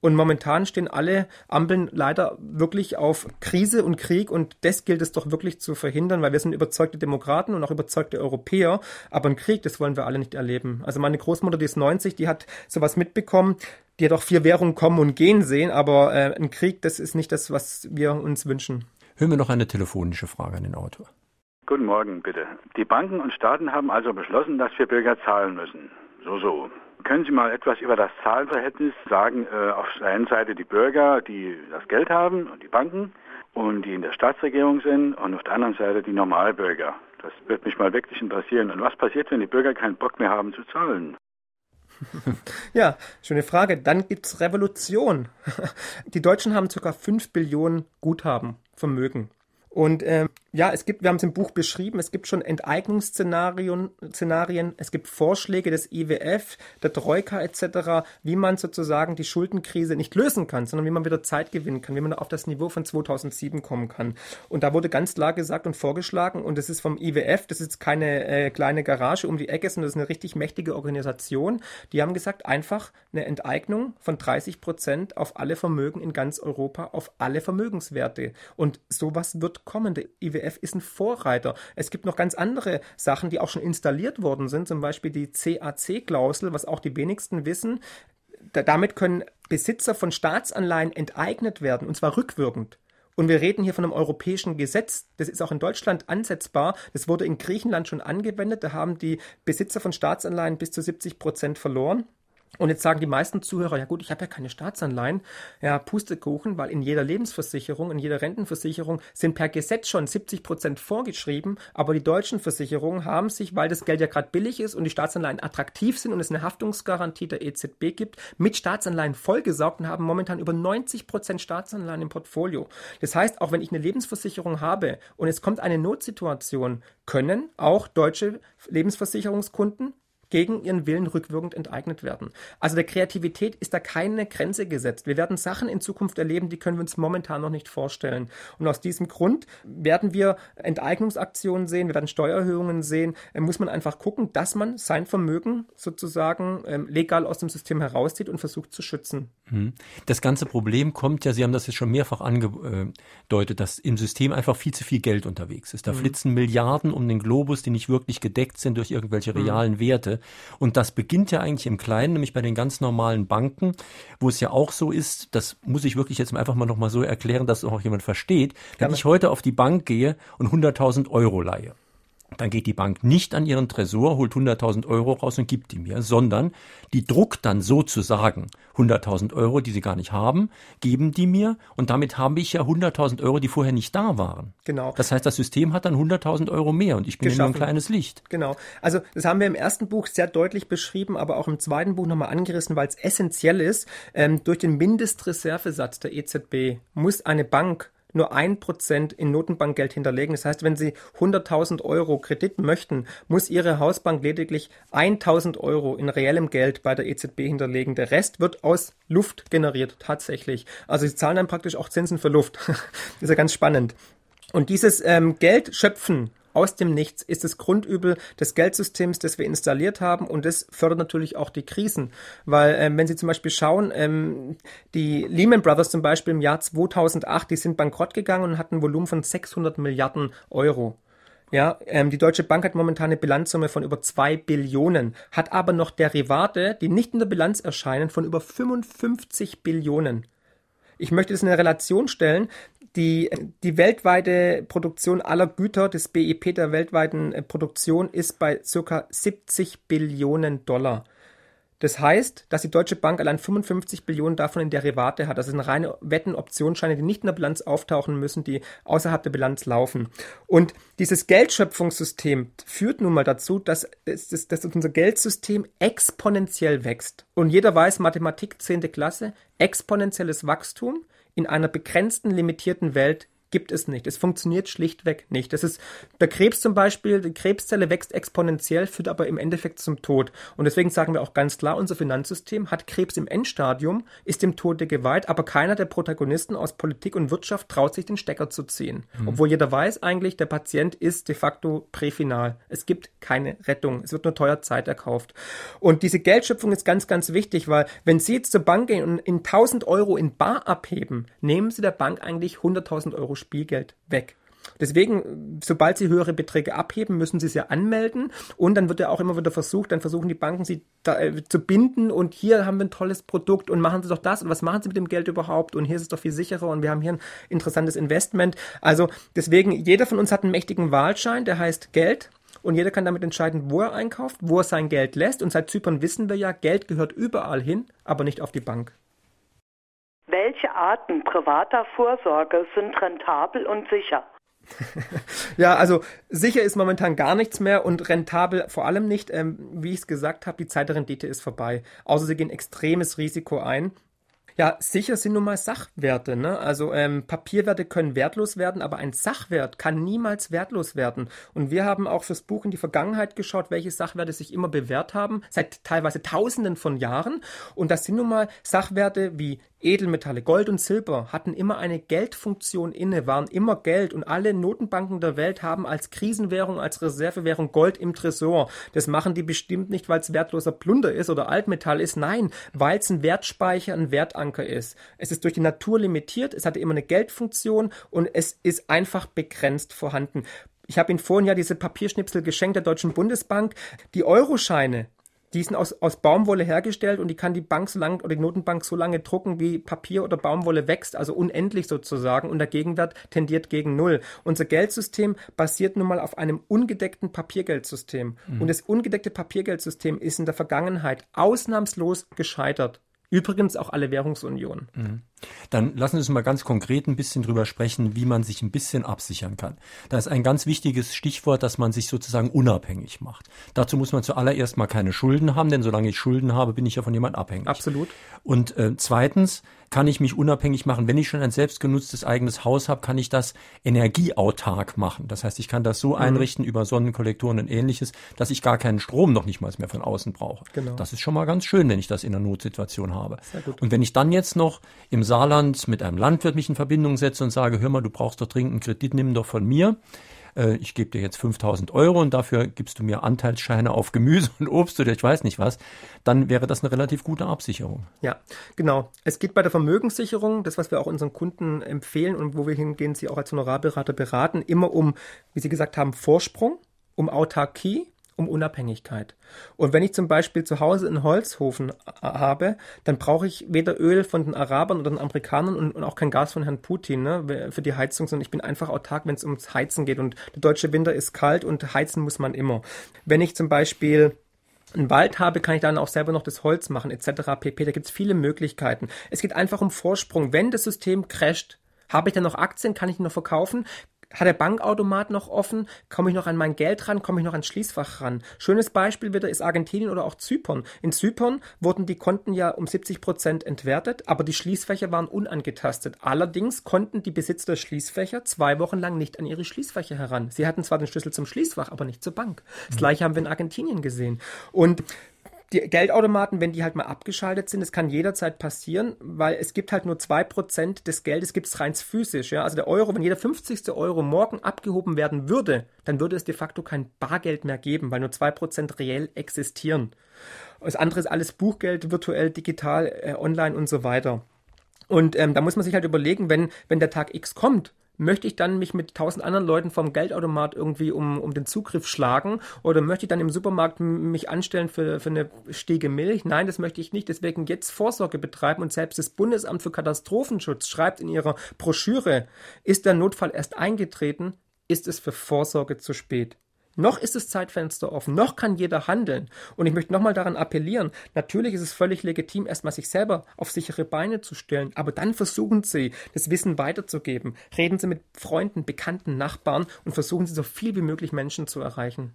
Und momentan stehen alle Ampeln leider wirklich auf Krise und Krieg und das gilt es doch wirklich zu verhindern, weil wir sind überzeugte Demokraten und auch überzeugte Europäer. Aber ein Krieg, das wollen wir alle nicht erleben. Also meine Großmutter, die ist 90, die hat sowas mitbekommen. Die hat auch vier Währungen kommen und gehen sehen, aber äh, ein Krieg, das ist nicht das, was wir uns wünschen. Hören wir noch eine telefonische Frage an den Autor. Guten Morgen, bitte. Die Banken und Staaten haben also beschlossen, dass wir Bürger zahlen müssen. So, so. Können Sie mal etwas über das Zahlenverhältnis sagen? Äh, auf der einen Seite die Bürger, die das Geld haben und die Banken und die in der Staatsregierung sind und auf der anderen Seite die Normalbürger. Das wird mich mal wirklich interessieren. Und was passiert, wenn die Bürger keinen Bock mehr haben zu zahlen? Ja, schöne Frage. Dann gibt es Revolution. Die Deutschen haben ca. 5 Billionen Guthaben, Vermögen. Und ähm, ja, es gibt, wir haben es im Buch beschrieben, es gibt schon Enteignungsszenarien, Szenarien, es gibt Vorschläge des IWF, der Troika etc., wie man sozusagen die Schuldenkrise nicht lösen kann, sondern wie man wieder Zeit gewinnen kann, wie man auf das Niveau von 2007 kommen kann. Und da wurde ganz klar gesagt und vorgeschlagen, und das ist vom IWF, das ist keine äh, kleine Garage um die Ecke, sondern das ist eine richtig mächtige Organisation. Die haben gesagt, einfach eine Enteignung von 30 Prozent auf alle Vermögen in ganz Europa, auf alle Vermögenswerte. Und sowas wird kommen. Der IWF ist ein Vorreiter. Es gibt noch ganz andere Sachen, die auch schon installiert worden sind, zum Beispiel die CAC-Klausel, was auch die wenigsten wissen. Da, damit können Besitzer von Staatsanleihen enteignet werden, und zwar rückwirkend. Und wir reden hier von einem europäischen Gesetz. Das ist auch in Deutschland ansetzbar. Das wurde in Griechenland schon angewendet. Da haben die Besitzer von Staatsanleihen bis zu 70 Prozent verloren. Und jetzt sagen die meisten Zuhörer, ja gut, ich habe ja keine Staatsanleihen. Ja, Pustekuchen, weil in jeder Lebensversicherung, in jeder Rentenversicherung sind per Gesetz schon 70 Prozent vorgeschrieben, aber die deutschen Versicherungen haben sich, weil das Geld ja gerade billig ist und die Staatsanleihen attraktiv sind und es eine Haftungsgarantie der EZB gibt, mit Staatsanleihen vollgesaugt und haben momentan über 90 Prozent Staatsanleihen im Portfolio. Das heißt, auch wenn ich eine Lebensversicherung habe und es kommt eine Notsituation, können auch deutsche Lebensversicherungskunden gegen ihren Willen rückwirkend enteignet werden. Also der Kreativität ist da keine Grenze gesetzt. Wir werden Sachen in Zukunft erleben, die können wir uns momentan noch nicht vorstellen. Und aus diesem Grund werden wir Enteignungsaktionen sehen, wir werden Steuererhöhungen sehen. Da muss man einfach gucken, dass man sein Vermögen sozusagen ähm, legal aus dem System herauszieht und versucht zu schützen. Mhm. Das ganze Problem kommt ja, Sie haben das jetzt schon mehrfach angedeutet, dass im System einfach viel zu viel Geld unterwegs ist. Da mhm. flitzen Milliarden um den Globus, die nicht wirklich gedeckt sind durch irgendwelche mhm. realen mhm. Werte. Und das beginnt ja eigentlich im Kleinen, nämlich bei den ganz normalen Banken, wo es ja auch so ist, das muss ich wirklich jetzt einfach mal nochmal so erklären, dass auch jemand versteht, wenn ich heute auf die Bank gehe und 100.000 Euro leihe dann geht die Bank nicht an ihren Tresor, holt 100.000 Euro raus und gibt die mir, sondern die druckt dann sozusagen 100.000 Euro, die sie gar nicht haben, geben die mir und damit habe ich ja 100.000 Euro, die vorher nicht da waren. Genau. Das heißt, das System hat dann 100.000 Euro mehr und ich bin ja nur ein kleines Licht. Genau. Also das haben wir im ersten Buch sehr deutlich beschrieben, aber auch im zweiten Buch nochmal angerissen, weil es essentiell ist. Ähm, durch den Mindestreservesatz der EZB muss eine Bank nur ein Prozent in Notenbankgeld hinterlegen. Das heißt, wenn Sie 100.000 Euro Kredit möchten, muss Ihre Hausbank lediglich 1.000 Euro in reellem Geld bei der EZB hinterlegen. Der Rest wird aus Luft generiert, tatsächlich. Also Sie zahlen dann praktisch auch Zinsen für Luft. ist ja ganz spannend. Und dieses ähm, Geld schöpfen aus dem Nichts ist das Grundübel des Geldsystems, das wir installiert haben und das fördert natürlich auch die Krisen, weil ähm, wenn Sie zum Beispiel schauen, ähm, die Lehman Brothers zum Beispiel im Jahr 2008, die sind bankrott gegangen und hatten ein Volumen von 600 Milliarden Euro. Ja, ähm, die Deutsche Bank hat momentan eine Bilanzsumme von über zwei Billionen, hat aber noch Derivate, die nicht in der Bilanz erscheinen, von über 55 Billionen. Ich möchte es in eine Relation stellen. Die, die weltweite Produktion aller Güter, das BIP der weltweiten äh, Produktion ist bei circa 70 Billionen Dollar. Das heißt, dass die Deutsche Bank allein 55 Billionen davon in Derivate hat. Das sind reine Wetten-Optionsscheine, die nicht in der Bilanz auftauchen müssen, die außerhalb der Bilanz laufen. Und dieses Geldschöpfungssystem führt nun mal dazu, dass, dass, dass unser Geldsystem exponentiell wächst. Und jeder weiß, Mathematik 10. Klasse, exponentielles Wachstum in einer begrenzten, limitierten Welt gibt es nicht. Es funktioniert schlichtweg nicht. Das ist der Krebs zum Beispiel, die Krebszelle wächst exponentiell, führt aber im Endeffekt zum Tod. Und deswegen sagen wir auch ganz klar, unser Finanzsystem hat Krebs im Endstadium, ist dem Tode geweiht, aber keiner der Protagonisten aus Politik und Wirtschaft traut sich den Stecker zu ziehen. Mhm. Obwohl jeder weiß eigentlich, der Patient ist de facto präfinal. Es gibt keine Rettung. Es wird nur teuer Zeit erkauft. Und diese Geldschöpfung ist ganz, ganz wichtig, weil wenn Sie jetzt zur Bank gehen und in 1000 Euro in Bar abheben, nehmen Sie der Bank eigentlich 100.000 Euro Spielgeld weg. Deswegen, sobald sie höhere Beträge abheben, müssen sie es ja anmelden und dann wird ja auch immer wieder versucht, dann versuchen die Banken sie da, äh, zu binden und hier haben wir ein tolles Produkt und machen sie doch das und was machen sie mit dem Geld überhaupt und hier ist es doch viel sicherer und wir haben hier ein interessantes Investment. Also deswegen, jeder von uns hat einen mächtigen Wahlschein, der heißt Geld und jeder kann damit entscheiden, wo er einkauft, wo er sein Geld lässt und seit Zypern wissen wir ja, Geld gehört überall hin, aber nicht auf die Bank. Welche Arten privater Vorsorge sind rentabel und sicher? ja, also sicher ist momentan gar nichts mehr und rentabel vor allem nicht. Ähm, wie ich es gesagt habe, die Zeit der Rendite ist vorbei. Außer sie gehen extremes Risiko ein. Ja, sicher sind nun mal Sachwerte. Ne? Also ähm, Papierwerte können wertlos werden, aber ein Sachwert kann niemals wertlos werden. Und wir haben auch fürs Buch in die Vergangenheit geschaut, welche Sachwerte sich immer bewährt haben, seit teilweise Tausenden von Jahren. Und das sind nun mal Sachwerte wie Edelmetalle, Gold und Silber hatten immer eine Geldfunktion inne, waren immer Geld und alle Notenbanken der Welt haben als Krisenwährung, als Reservewährung Gold im Tresor. Das machen die bestimmt nicht, weil es wertloser Plunder ist oder Altmetall ist, nein, weil es ein Wertspeicher, ein Wertanker ist. Es ist durch die Natur limitiert, es hatte immer eine Geldfunktion und es ist einfach begrenzt vorhanden. Ich habe Ihnen vorhin ja diese Papierschnipsel geschenkt der Deutschen Bundesbank. Die Euroscheine, die sind aus, aus Baumwolle hergestellt und die kann die Bank so lange oder die Notenbank so lange drucken, wie Papier oder Baumwolle wächst, also unendlich sozusagen und der Gegenwert tendiert gegen Null. Unser Geldsystem basiert nun mal auf einem ungedeckten Papiergeldsystem mhm. und das ungedeckte Papiergeldsystem ist in der Vergangenheit ausnahmslos gescheitert. Übrigens auch alle Währungsunionen. Mhm. Dann lassen Sie uns mal ganz konkret ein bisschen drüber sprechen, wie man sich ein bisschen absichern kann. Da ist ein ganz wichtiges Stichwort, dass man sich sozusagen unabhängig macht. Dazu muss man zuallererst mal keine Schulden haben, denn solange ich Schulden habe, bin ich ja von jemand abhängig. Absolut. Und äh, zweitens kann ich mich unabhängig machen. Wenn ich schon ein selbstgenutztes eigenes Haus habe, kann ich das energieautark machen. Das heißt, ich kann das so mhm. einrichten über Sonnenkollektoren und ähnliches, dass ich gar keinen Strom noch nicht mal mehr von außen brauche. Genau. Das ist schon mal ganz schön, wenn ich das in einer Notsituation habe. Und wenn ich dann jetzt noch im Saarland mit einem Landwirt mich in Verbindung setze und sage, hör mal, du brauchst doch dringend einen Kredit, nimm doch von mir. Äh, ich gebe dir jetzt 5000 Euro und dafür gibst du mir Anteilsscheine auf Gemüse und Obst oder ich weiß nicht was, dann wäre das eine relativ gute Absicherung. Ja, genau. Es geht bei der Vermögenssicherung, das, was wir auch unseren Kunden empfehlen und wo wir hingehen, sie auch als Honorarberater beraten, immer um, wie Sie gesagt haben, Vorsprung, um Autarkie um Unabhängigkeit. Und wenn ich zum Beispiel zu Hause einen Holzhofen habe, dann brauche ich weder Öl von den Arabern oder den Amerikanern und, und auch kein Gas von Herrn Putin ne, für die Heizung, sondern ich bin einfach autark, wenn es ums Heizen geht. Und der deutsche Winter ist kalt und heizen muss man immer. Wenn ich zum Beispiel einen Wald habe, kann ich dann auch selber noch das Holz machen, etc. pp. Da gibt es viele Möglichkeiten. Es geht einfach um Vorsprung. Wenn das System crasht, habe ich dann noch Aktien? Kann ich die noch verkaufen? Hat der Bankautomat noch offen? Komme ich noch an mein Geld ran? Komme ich noch ans Schließfach ran? Schönes Beispiel wieder ist Argentinien oder auch Zypern. In Zypern wurden die Konten ja um 70 Prozent entwertet, aber die Schließfächer waren unangetastet. Allerdings konnten die Besitzer der Schließfächer zwei Wochen lang nicht an ihre Schließfächer heran. Sie hatten zwar den Schlüssel zum Schließfach, aber nicht zur Bank. Das gleiche haben wir in Argentinien gesehen. Und die Geldautomaten, wenn die halt mal abgeschaltet sind, das kann jederzeit passieren, weil es gibt halt nur zwei Prozent des Geldes gibt es rein physisch. Ja? Also der Euro, wenn jeder 50. Euro morgen abgehoben werden würde, dann würde es de facto kein Bargeld mehr geben, weil nur zwei Prozent reell existieren. Das andere ist alles Buchgeld, virtuell, digital, äh, online und so weiter. Und ähm, da muss man sich halt überlegen, wenn, wenn der Tag X kommt möchte ich dann mich mit tausend anderen Leuten vom Geldautomat irgendwie um, um den Zugriff schlagen oder möchte ich dann im Supermarkt mich anstellen für, für eine Stiege Milch? Nein, das möchte ich nicht. Deswegen jetzt Vorsorge betreiben und selbst das Bundesamt für Katastrophenschutz schreibt in ihrer Broschüre, ist der Notfall erst eingetreten, ist es für Vorsorge zu spät. Noch ist das Zeitfenster offen, noch kann jeder handeln. Und ich möchte nochmal daran appellieren, natürlich ist es völlig legitim, erstmal sich selber auf sichere Beine zu stellen, aber dann versuchen Sie, das Wissen weiterzugeben. Reden Sie mit Freunden, Bekannten, Nachbarn und versuchen Sie so viel wie möglich Menschen zu erreichen.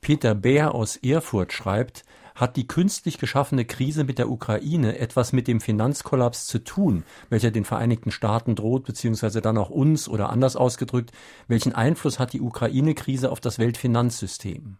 Peter Bär aus Erfurt schreibt, hat die künstlich geschaffene Krise mit der Ukraine etwas mit dem Finanzkollaps zu tun, welcher den Vereinigten Staaten droht, beziehungsweise dann auch uns oder anders ausgedrückt, welchen Einfluss hat die Ukraine-Krise auf das Weltfinanzsystem?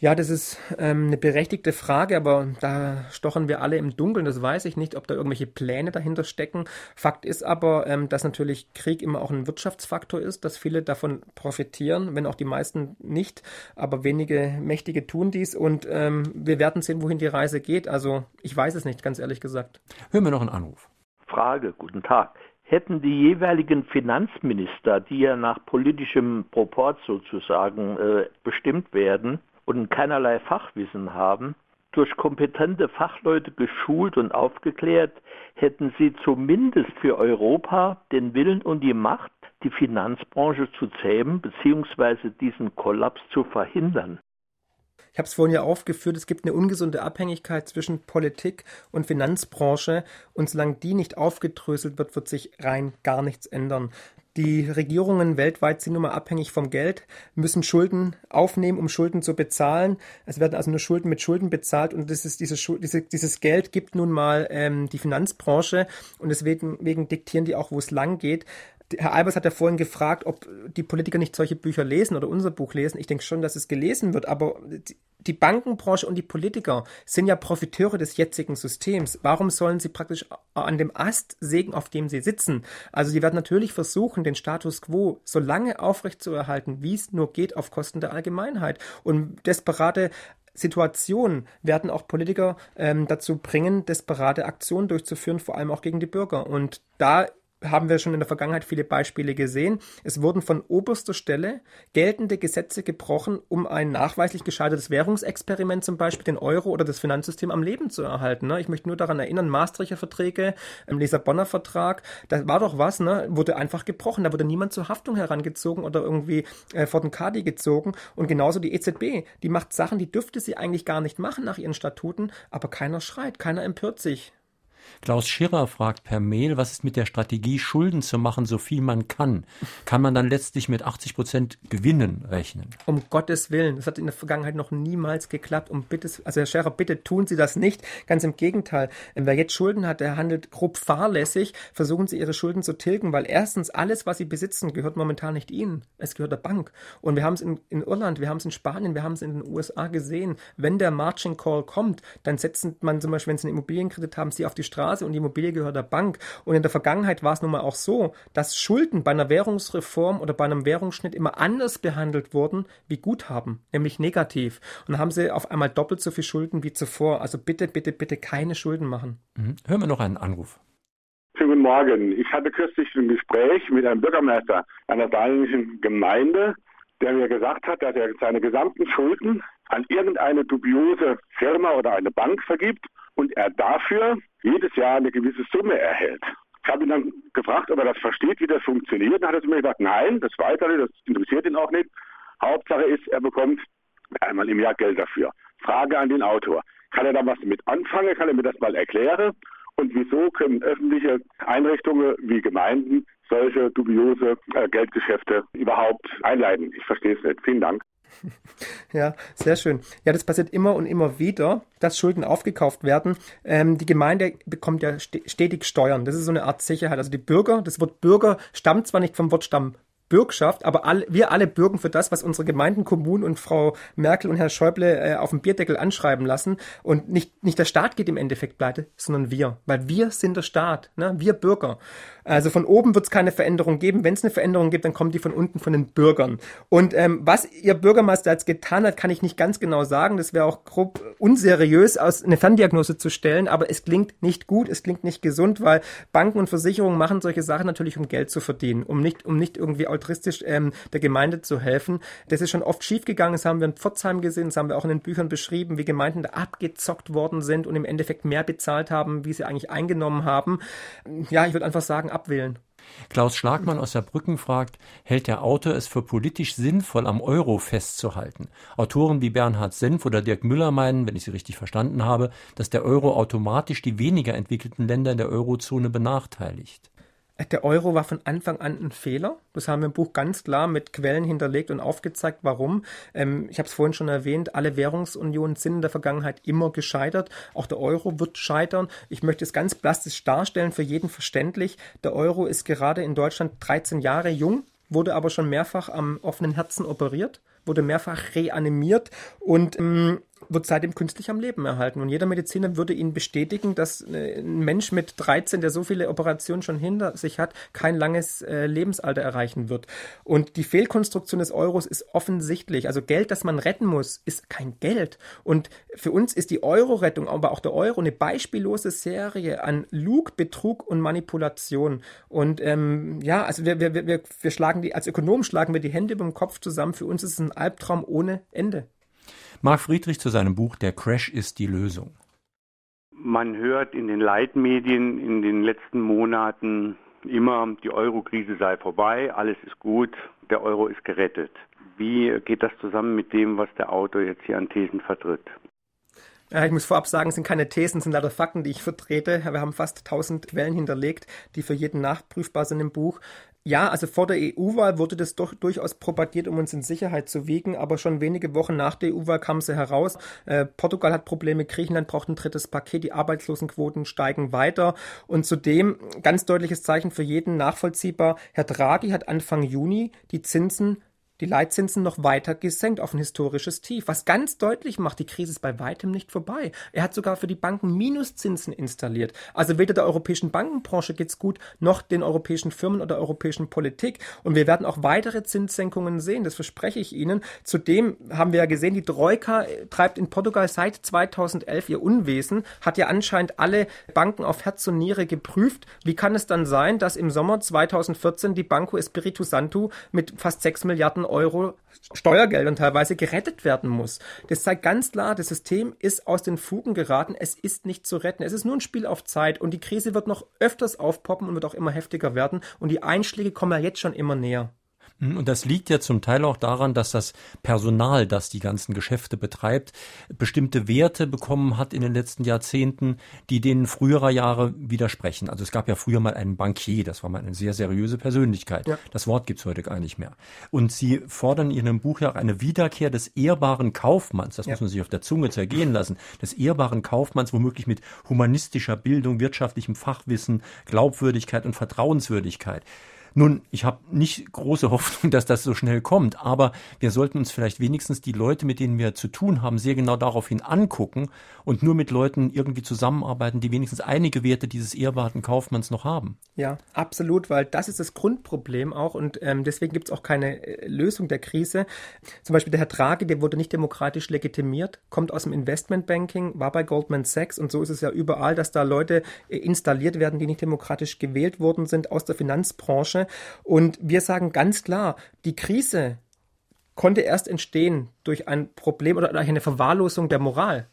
Ja, das ist ähm, eine berechtigte Frage, aber da stochen wir alle im Dunkeln. Das weiß ich nicht, ob da irgendwelche Pläne dahinter stecken. Fakt ist aber, ähm, dass natürlich Krieg immer auch ein Wirtschaftsfaktor ist, dass viele davon profitieren, wenn auch die meisten nicht. Aber wenige Mächtige tun dies und ähm, wir werden sehen, wohin die Reise geht. Also ich weiß es nicht, ganz ehrlich gesagt. Hören wir noch einen Anruf. Frage, guten Tag hätten die jeweiligen Finanzminister, die ja nach politischem Proport sozusagen äh, bestimmt werden, und keinerlei Fachwissen haben, durch kompetente Fachleute geschult und aufgeklärt, hätten sie zumindest für Europa den Willen und die Macht, die Finanzbranche zu zähmen bzw. diesen Kollaps zu verhindern. Ich habe es vorhin ja aufgeführt, es gibt eine ungesunde Abhängigkeit zwischen Politik und Finanzbranche und solange die nicht aufgedröselt wird, wird sich rein gar nichts ändern. Die Regierungen weltweit sind nun mal abhängig vom Geld, müssen Schulden aufnehmen, um Schulden zu bezahlen. Es werden also nur Schulden mit Schulden bezahlt und das ist diese, diese, dieses Geld gibt nun mal ähm, die Finanzbranche und deswegen wegen diktieren die auch, wo es lang geht. Herr Albers hat ja vorhin gefragt, ob die Politiker nicht solche Bücher lesen oder unser Buch lesen. Ich denke schon, dass es gelesen wird, aber die Bankenbranche und die Politiker sind ja Profiteure des jetzigen Systems. Warum sollen sie praktisch an dem Ast sägen, auf dem sie sitzen? Also sie werden natürlich versuchen, den Status quo so lange aufrechtzuerhalten, wie es nur geht, auf Kosten der Allgemeinheit. Und desperate Situationen werden auch Politiker ähm, dazu bringen, desperate Aktionen durchzuführen, vor allem auch gegen die Bürger. Und da haben wir schon in der Vergangenheit viele Beispiele gesehen. Es wurden von oberster Stelle geltende Gesetze gebrochen, um ein nachweislich gescheitertes Währungsexperiment, zum Beispiel den Euro oder das Finanzsystem am Leben zu erhalten. Ne? Ich möchte nur daran erinnern, Maastrichter Verträge, im Lissabonner Vertrag, da war doch was, ne? wurde einfach gebrochen. Da wurde niemand zur Haftung herangezogen oder irgendwie äh, vor den Kadi gezogen. Und genauso die EZB, die macht Sachen, die dürfte sie eigentlich gar nicht machen nach ihren Statuten, aber keiner schreit, keiner empört sich. Klaus Schirrer fragt per Mail, was ist mit der Strategie, Schulden zu machen, so viel man kann? Kann man dann letztlich mit 80 Prozent Gewinnen rechnen? Um Gottes Willen, das hat in der Vergangenheit noch niemals geklappt. Um bitte, also Herr Scherer, bitte tun Sie das nicht. Ganz im Gegenteil. Wer jetzt Schulden hat, der handelt grob fahrlässig. Versuchen Sie Ihre Schulden zu tilgen, weil erstens alles, was Sie besitzen, gehört momentan nicht Ihnen. Es gehört der Bank. Und wir haben es in, in Irland, wir haben es in Spanien, wir haben es in den USA gesehen. Wenn der Margin Call kommt, dann setzt man zum Beispiel, wenn Sie einen Immobilienkredit haben, Sie auf die Straße Straße und die Immobilie gehört der Bank. Und in der Vergangenheit war es nun mal auch so, dass Schulden bei einer Währungsreform oder bei einem Währungsschnitt immer anders behandelt wurden wie Guthaben, nämlich negativ. Und dann haben sie auf einmal doppelt so viel Schulden wie zuvor. Also bitte, bitte, bitte keine Schulden machen. Mhm. Hören wir noch einen Anruf. Schönen guten Morgen. Ich hatte kürzlich ein Gespräch mit einem Bürgermeister einer saarländischen Gemeinde der mir gesagt hat, dass er seine gesamten Schulden an irgendeine dubiose Firma oder eine Bank vergibt und er dafür jedes Jahr eine gewisse Summe erhält. Ich habe ihn dann gefragt, ob er das versteht, wie das funktioniert. Dann hat er zu mir gesagt, nein, das weiß er nicht, das interessiert ihn auch nicht. Hauptsache ist, er bekommt einmal im Jahr Geld dafür. Frage an den Autor. Kann er da was mit anfangen? Kann er mir das mal erklären? Und wieso können öffentliche Einrichtungen wie Gemeinden solche dubiose äh, Geldgeschäfte überhaupt einleiten? Ich verstehe es nicht. Vielen Dank. Ja, sehr schön. Ja, das passiert immer und immer wieder, dass Schulden aufgekauft werden. Ähm, die Gemeinde bekommt ja stetig Steuern. Das ist so eine Art Sicherheit. Also die Bürger, das Wort Bürger stammt zwar nicht vom Wortstamm Bürgschaft, aber all, wir alle bürgen für das, was unsere Gemeinden, Kommunen und Frau Merkel und Herr Schäuble äh, auf dem Bierdeckel anschreiben lassen. Und nicht, nicht der Staat geht im Endeffekt pleite, sondern wir. Weil wir sind der Staat, ne? wir Bürger. Also von oben wird es keine Veränderung geben. Wenn es eine Veränderung gibt, dann kommt die von unten von den Bürgern. Und ähm, was Ihr Bürgermeister jetzt getan hat, kann ich nicht ganz genau sagen. Das wäre auch grob unseriös, aus eine Ferndiagnose zu stellen. Aber es klingt nicht gut, es klingt nicht gesund, weil Banken und Versicherungen machen solche Sachen natürlich, um Geld zu verdienen, um nicht, um nicht irgendwie altruistisch ähm, der Gemeinde zu helfen. Das ist schon oft schiefgegangen. Das haben wir in Pforzheim gesehen, das haben wir auch in den Büchern beschrieben, wie Gemeinden da abgezockt worden sind und im Endeffekt mehr bezahlt haben, wie sie eigentlich eingenommen haben. Ja, ich würde einfach sagen, abwählen. Klaus Schlagmann aus Saarbrücken fragt, hält der Autor es für politisch sinnvoll, am Euro festzuhalten? Autoren wie Bernhard Senf oder Dirk Müller meinen, wenn ich sie richtig verstanden habe, dass der Euro automatisch die weniger entwickelten Länder in der Eurozone benachteiligt. Der Euro war von Anfang an ein Fehler. Das haben wir im Buch ganz klar mit Quellen hinterlegt und aufgezeigt, warum. Ähm, ich habe es vorhin schon erwähnt, alle Währungsunionen sind in der Vergangenheit immer gescheitert. Auch der Euro wird scheitern. Ich möchte es ganz plastisch darstellen, für jeden verständlich. Der Euro ist gerade in Deutschland 13 Jahre jung, wurde aber schon mehrfach am offenen Herzen operiert, wurde mehrfach reanimiert und ähm, wird seitdem künstlich am Leben erhalten. Und jeder Mediziner würde Ihnen bestätigen, dass äh, ein Mensch mit 13, der so viele Operationen schon hinter sich hat, kein langes äh, Lebensalter erreichen wird. Und die Fehlkonstruktion des Euros ist offensichtlich. Also Geld, das man retten muss, ist kein Geld. Und für uns ist die Euro-Rettung, aber auch der Euro, eine beispiellose Serie an Lug, Betrug und Manipulation. Und ähm, ja, also wir, wir, wir, wir schlagen die, als Ökonomen schlagen wir die Hände über den Kopf zusammen. Für uns ist es ein Albtraum ohne Ende. Marc Friedrich zu seinem Buch Der Crash ist die Lösung. Man hört in den Leitmedien in den letzten Monaten immer, die Euro-Krise sei vorbei, alles ist gut, der Euro ist gerettet. Wie geht das zusammen mit dem, was der Autor jetzt hier an Thesen vertritt? Ja, ich muss vorab sagen, es sind keine Thesen, es sind leider Fakten, die ich vertrete. Wir haben fast 1000 Quellen hinterlegt, die für jeden nachprüfbar sind im Buch. Ja, also vor der EU-Wahl wurde das doch durchaus propagiert, um uns in Sicherheit zu wiegen, aber schon wenige Wochen nach der EU-Wahl kam sie heraus. Äh, Portugal hat Probleme, Griechenland braucht ein drittes Paket, die Arbeitslosenquoten steigen weiter und zudem ganz deutliches Zeichen für jeden nachvollziehbar. Herr Draghi hat Anfang Juni die Zinsen die Leitzinsen noch weiter gesenkt auf ein historisches Tief, was ganz deutlich macht, die Krise ist bei weitem nicht vorbei. Er hat sogar für die Banken Minuszinsen installiert. Also weder der europäischen Bankenbranche geht's gut, noch den europäischen Firmen oder der europäischen Politik. Und wir werden auch weitere Zinssenkungen sehen, das verspreche ich Ihnen. Zudem haben wir ja gesehen, die Troika treibt in Portugal seit 2011 ihr Unwesen, hat ja anscheinend alle Banken auf Herz und Niere geprüft. Wie kann es dann sein, dass im Sommer 2014 die Banco Espiritu Santo mit fast 6 Milliarden Euro Steuergeldern teilweise gerettet werden muss. Das zeigt ganz klar, das System ist aus den Fugen geraten. Es ist nicht zu retten. Es ist nur ein Spiel auf Zeit und die Krise wird noch öfters aufpoppen und wird auch immer heftiger werden und die Einschläge kommen ja jetzt schon immer näher. Hm, und das liegt ja zum Teil auch daran, dass das Personal, das die ganzen Geschäfte betreibt, bestimmte Werte bekommen hat in den letzten Jahrzehnten, die denen früherer Jahre widersprechen. Also es gab ja früher mal einen Bankier, das war mal eine sehr seriöse Persönlichkeit. Ja. Das Wort gibt's heute gar nicht mehr. Und sie fordern in ihrem Buch ja auch eine Wiederkehr des ehrbaren Kaufmanns. Das ja. muss man sich auf der Zunge zergehen lassen. Des ehrbaren Kaufmanns, womöglich mit humanistischer Bildung, wirtschaftlichem Fachwissen, Glaubwürdigkeit und Vertrauenswürdigkeit. Nun, ich habe nicht große Hoffnung, dass das so schnell kommt, aber wir sollten uns vielleicht wenigstens die Leute, mit denen wir zu tun haben, sehr genau daraufhin angucken und nur mit Leuten irgendwie zusammenarbeiten, die wenigstens einige Werte dieses ehrbaren Kaufmanns noch haben. Ja, absolut, weil das ist das Grundproblem auch und ähm, deswegen gibt es auch keine äh, Lösung der Krise. Zum Beispiel der Herr Draghi, der wurde nicht demokratisch legitimiert, kommt aus dem Investmentbanking, war bei Goldman Sachs und so ist es ja überall, dass da Leute äh, installiert werden, die nicht demokratisch gewählt worden sind aus der Finanzbranche. Und wir sagen ganz klar, die Krise konnte erst entstehen durch ein Problem oder durch eine Verwahrlosung der Moral.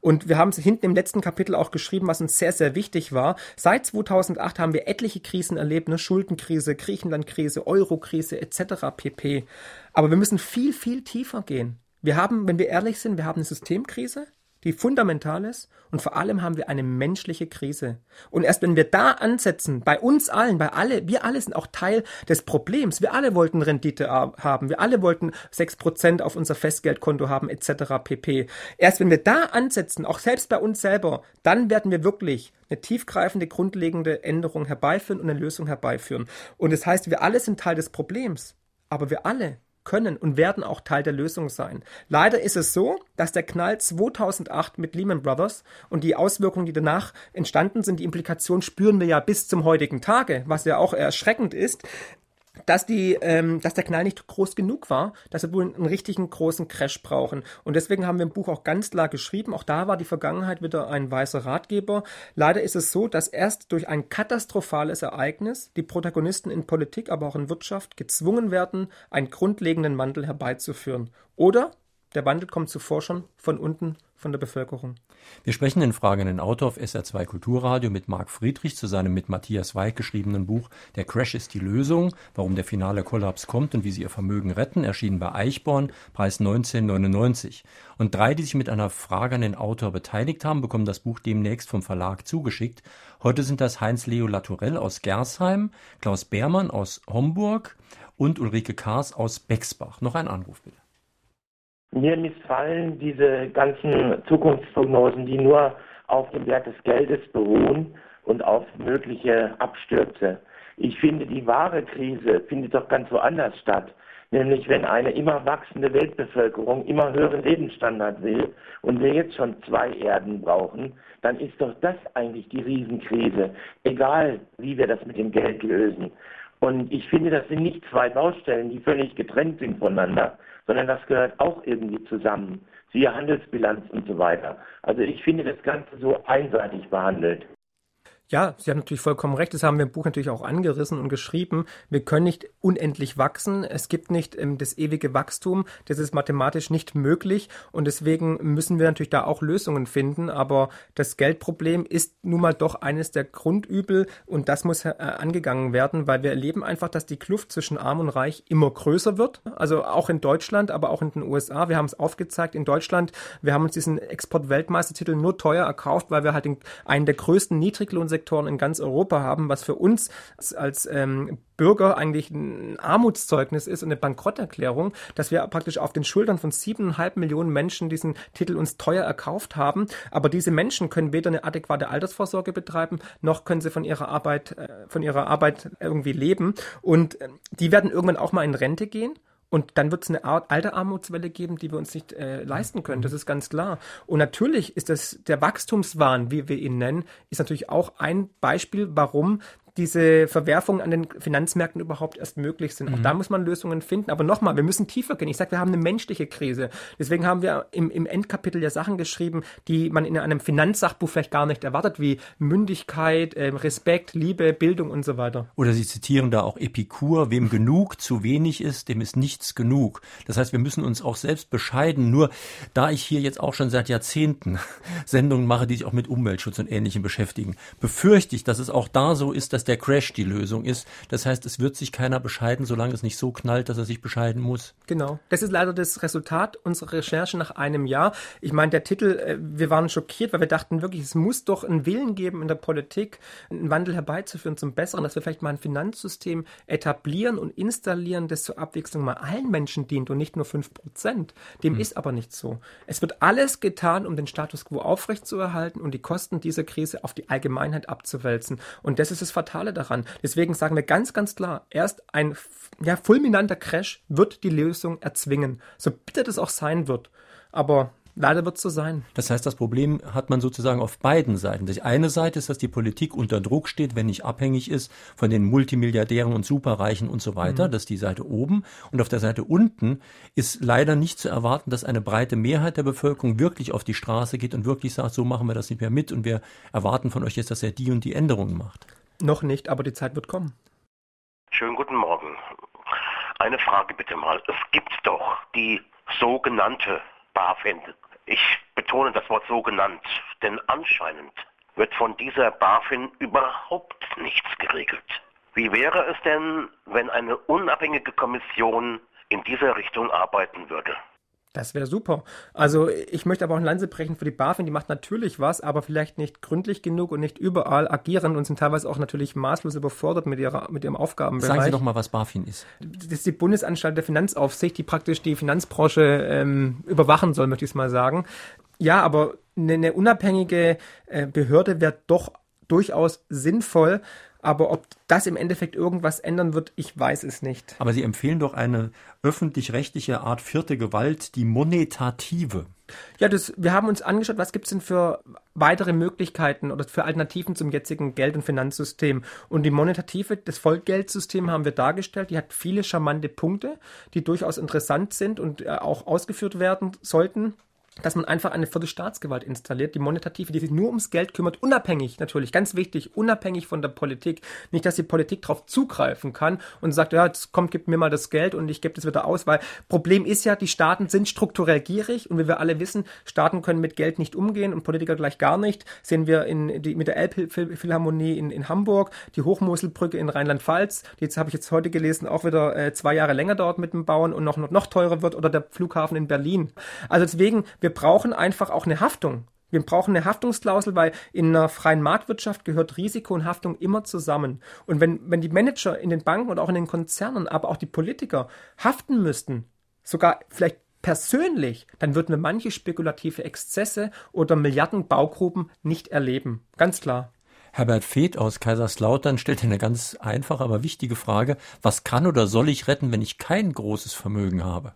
Und wir haben es hinten im letzten Kapitel auch geschrieben, was uns sehr, sehr wichtig war. Seit 2008 haben wir etliche Krisen erlebt, ne? Schuldenkrise, Griechenlandkrise, Eurokrise etc. pp. Aber wir müssen viel, viel tiefer gehen. Wir haben, wenn wir ehrlich sind, wir haben eine Systemkrise, die fundamental ist und vor allem haben wir eine menschliche Krise. Und erst wenn wir da ansetzen, bei uns allen, bei alle, wir alle sind auch Teil des Problems. Wir alle wollten Rendite haben, wir alle wollten sechs Prozent auf unser Festgeldkonto haben etc. pp. Erst wenn wir da ansetzen, auch selbst bei uns selber, dann werden wir wirklich eine tiefgreifende, grundlegende Änderung herbeiführen und eine Lösung herbeiführen. Und das heißt, wir alle sind Teil des Problems, aber wir alle können und werden auch Teil der Lösung sein. Leider ist es so, dass der Knall 2008 mit Lehman Brothers und die Auswirkungen, die danach entstanden sind, die Implikation spüren wir ja bis zum heutigen Tage, was ja auch erschreckend ist, dass die, ähm, dass der Knall nicht groß genug war, dass wir wohl einen richtigen großen Crash brauchen. Und deswegen haben wir im Buch auch ganz klar geschrieben, auch da war die Vergangenheit wieder ein weißer Ratgeber. Leider ist es so, dass erst durch ein katastrophales Ereignis die Protagonisten in Politik, aber auch in Wirtschaft gezwungen werden, einen grundlegenden Wandel herbeizuführen. Oder der Wandel kommt zuvor schon von unten von der Bevölkerung. Wir sprechen den fragenden Autor auf SR2 Kulturradio mit Marc Friedrich zu seinem mit Matthias Weig geschriebenen Buch Der Crash ist die Lösung, warum der finale Kollaps kommt und wie sie ihr Vermögen retten, erschienen bei Eichborn, Preis 1999. Und drei, die sich mit einer Frage an den Autor beteiligt haben, bekommen das Buch demnächst vom Verlag zugeschickt. Heute sind das Heinz-Leo Latourell aus Gersheim, Klaus Beermann aus Homburg und Ulrike Kaas aus Bexbach. Noch ein Anruf bitte. Mir missfallen diese ganzen Zukunftsprognosen, die nur auf dem Wert des Geldes beruhen und auf mögliche Abstürze. Ich finde, die wahre Krise findet doch ganz woanders statt. Nämlich, wenn eine immer wachsende Weltbevölkerung immer höheren Lebensstandard will und wir jetzt schon zwei Erden brauchen, dann ist doch das eigentlich die Riesenkrise. Egal, wie wir das mit dem Geld lösen. Und ich finde, das sind nicht zwei Baustellen, die völlig getrennt sind voneinander, sondern das gehört auch irgendwie zusammen. Siehe Handelsbilanz und so weiter. Also ich finde das Ganze so einseitig behandelt. Ja, Sie haben natürlich vollkommen recht. Das haben wir im Buch natürlich auch angerissen und geschrieben. Wir können nicht unendlich wachsen. Es gibt nicht ähm, das ewige Wachstum. Das ist mathematisch nicht möglich. Und deswegen müssen wir natürlich da auch Lösungen finden. Aber das Geldproblem ist nun mal doch eines der Grundübel. Und das muss äh, angegangen werden, weil wir erleben einfach, dass die Kluft zwischen Arm und Reich immer größer wird. Also auch in Deutschland, aber auch in den USA. Wir haben es aufgezeigt in Deutschland. Wir haben uns diesen Export-Weltmeistertitel nur teuer erkauft, weil wir halt den, einen der größten Niedriglohn Sektoren in ganz Europa haben, was für uns als, als ähm, Bürger eigentlich ein Armutszeugnis ist und eine Bankrotterklärung, dass wir praktisch auf den Schultern von siebeneinhalb Millionen Menschen diesen Titel uns teuer erkauft haben. Aber diese Menschen können weder eine adäquate Altersvorsorge betreiben, noch können sie von ihrer Arbeit, äh, von ihrer Arbeit irgendwie leben. Und äh, die werden irgendwann auch mal in Rente gehen. Und dann wird es eine Art alte Armutswelle geben, die wir uns nicht äh, leisten können. Das ist ganz klar. Und natürlich ist das der Wachstumswahn, wie wir ihn nennen, ist natürlich auch ein Beispiel, warum diese Verwerfungen an den Finanzmärkten überhaupt erst möglich sind. Mhm. Auch da muss man Lösungen finden. Aber nochmal, wir müssen tiefer gehen. Ich sage, wir haben eine menschliche Krise. Deswegen haben wir im, im Endkapitel ja Sachen geschrieben, die man in einem Finanzsachbuch vielleicht gar nicht erwartet, wie Mündigkeit, äh, Respekt, Liebe, Bildung und so weiter. Oder Sie zitieren da auch Epikur, wem genug zu wenig ist, dem ist nichts genug. Das heißt, wir müssen uns auch selbst bescheiden. Nur da ich hier jetzt auch schon seit Jahrzehnten Sendungen mache, die sich auch mit Umweltschutz und Ähnlichem beschäftigen, befürchte ich, dass es auch da so ist, dass der Crash die Lösung ist. Das heißt, es wird sich keiner bescheiden, solange es nicht so knallt, dass er sich bescheiden muss. Genau. Das ist leider das Resultat unserer Recherche nach einem Jahr. Ich meine, der Titel, äh, wir waren schockiert, weil wir dachten wirklich, es muss doch einen Willen geben in der Politik, einen Wandel herbeizuführen zum Besseren, dass wir vielleicht mal ein Finanzsystem etablieren und installieren, das zur Abwechslung mal allen Menschen dient und nicht nur fünf Prozent. Dem hm. ist aber nicht so. Es wird alles getan, um den Status quo aufrechtzuerhalten und die Kosten dieser Krise auf die Allgemeinheit abzuwälzen. Und das ist das Fatale Fatale daran. Deswegen sagen wir ganz, ganz klar, erst ein ja, fulminanter Crash wird die Lösung erzwingen. So bitter das auch sein wird. Aber Leider wird es so sein. Das heißt, das Problem hat man sozusagen auf beiden Seiten. Die eine Seite ist, dass die Politik unter Druck steht, wenn nicht abhängig ist von den Multimilliardären und Superreichen und so weiter. Mhm. Das ist die Seite oben. Und auf der Seite unten ist leider nicht zu erwarten, dass eine breite Mehrheit der Bevölkerung wirklich auf die Straße geht und wirklich sagt, so machen wir das nicht mehr mit und wir erwarten von euch jetzt, dass er die und die Änderungen macht. Noch nicht, aber die Zeit wird kommen. Schönen guten Morgen. Eine Frage bitte mal. Es gibt doch die sogenannte BaFin. Ich betone das Wort sogenannt, denn anscheinend wird von dieser BaFin überhaupt nichts geregelt. Wie wäre es denn, wenn eine unabhängige Kommission in dieser Richtung arbeiten würde? Das wäre super. Also ich möchte aber auch ein Lanze brechen für die BaFin. Die macht natürlich was, aber vielleicht nicht gründlich genug und nicht überall agieren und sind teilweise auch natürlich maßlos überfordert mit, ihrer, mit ihrem Aufgabenbereich. Sagen Sie doch mal, was BaFin ist. Das ist die Bundesanstalt der Finanzaufsicht, die praktisch die Finanzbranche ähm, überwachen soll, möchte ich es mal sagen. Ja, aber eine, eine unabhängige äh, Behörde wäre doch durchaus sinnvoll. Aber ob das im Endeffekt irgendwas ändern wird, ich weiß es nicht. Aber Sie empfehlen doch eine öffentlich-rechtliche Art vierte Gewalt, die monetative. Ja, das, wir haben uns angeschaut, was gibt es denn für weitere Möglichkeiten oder für Alternativen zum jetzigen Geld- und Finanzsystem. Und die monetative, das Vollgeldsystem haben wir dargestellt. Die hat viele charmante Punkte, die durchaus interessant sind und äh, auch ausgeführt werden sollten dass man einfach eine vierte Staatsgewalt installiert, die monetative, die sich nur ums Geld kümmert, unabhängig natürlich, ganz wichtig, unabhängig von der Politik. Nicht, dass die Politik darauf zugreifen kann und sagt, ja, jetzt kommt, gib mir mal das Geld und ich gebe das wieder aus, weil Problem ist ja, die Staaten sind strukturell gierig und wie wir alle wissen, Staaten können mit Geld nicht umgehen und Politiker gleich gar nicht. Sehen wir in die, mit der Elbphilharmonie in, in Hamburg, die Hochmoselbrücke in Rheinland-Pfalz, die jetzt habe ich jetzt heute gelesen, auch wieder äh, zwei Jahre länger dauert mit dem Bauen und noch, noch, noch teurer wird oder der Flughafen in Berlin. Also deswegen, wir brauchen einfach auch eine Haftung. Wir brauchen eine Haftungsklausel, weil in einer freien Marktwirtschaft gehört Risiko und Haftung immer zusammen. Und wenn, wenn die Manager in den Banken und auch in den Konzernen, aber auch die Politiker haften müssten, sogar vielleicht persönlich, dann würden wir manche spekulative Exzesse oder Milliardenbaugruben nicht erleben. Ganz klar. Herbert Feeth aus Kaiserslautern stellt eine ganz einfache, aber wichtige Frage. Was kann oder soll ich retten, wenn ich kein großes Vermögen habe?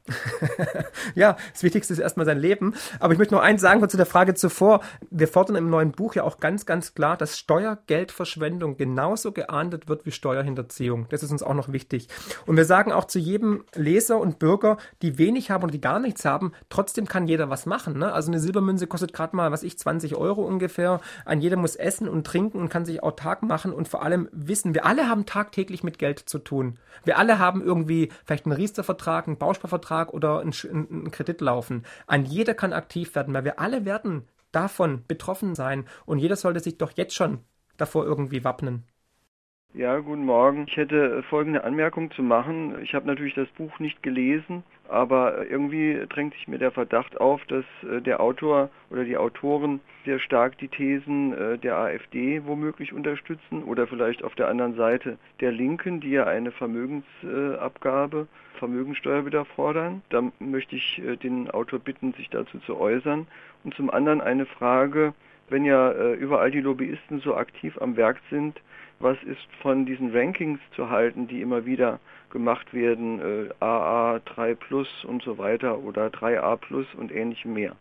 ja, das Wichtigste ist erstmal sein Leben. Aber ich möchte noch eins sagen zu der Frage zuvor. Wir fordern im neuen Buch ja auch ganz, ganz klar, dass Steuergeldverschwendung genauso geahndet wird wie Steuerhinterziehung. Das ist uns auch noch wichtig. Und wir sagen auch zu jedem Leser und Bürger, die wenig haben oder die gar nichts haben, trotzdem kann jeder was machen. Ne? Also eine Silbermünze kostet gerade mal, was ich, 20 Euro ungefähr. Ein jeder muss essen und trinken kann sich autark machen und vor allem wissen, wir alle haben tagtäglich mit Geld zu tun. Wir alle haben irgendwie vielleicht einen Riester-Vertrag, einen Bausparvertrag oder einen, einen Kredit laufen. Ein jeder kann aktiv werden, weil wir alle werden davon betroffen sein und jeder sollte sich doch jetzt schon davor irgendwie wappnen. Ja, guten Morgen. Ich hätte folgende Anmerkung zu machen. Ich habe natürlich das Buch nicht gelesen, aber irgendwie drängt sich mir der Verdacht auf, dass äh, der Autor oder die Autoren sehr stark die Thesen äh, der AfD womöglich unterstützen oder vielleicht auf der anderen Seite der Linken, die ja eine Vermögensabgabe, Vermögensteuer wieder fordern. Da möchte ich äh, den Autor bitten, sich dazu zu äußern. Und zum anderen eine Frage, wenn ja überall die Lobbyisten so aktiv am Werk sind, was ist von diesen Rankings zu halten, die immer wieder gemacht werden, äh, AA 3 Plus und so weiter oder 3A Plus und ähnlichem mehr.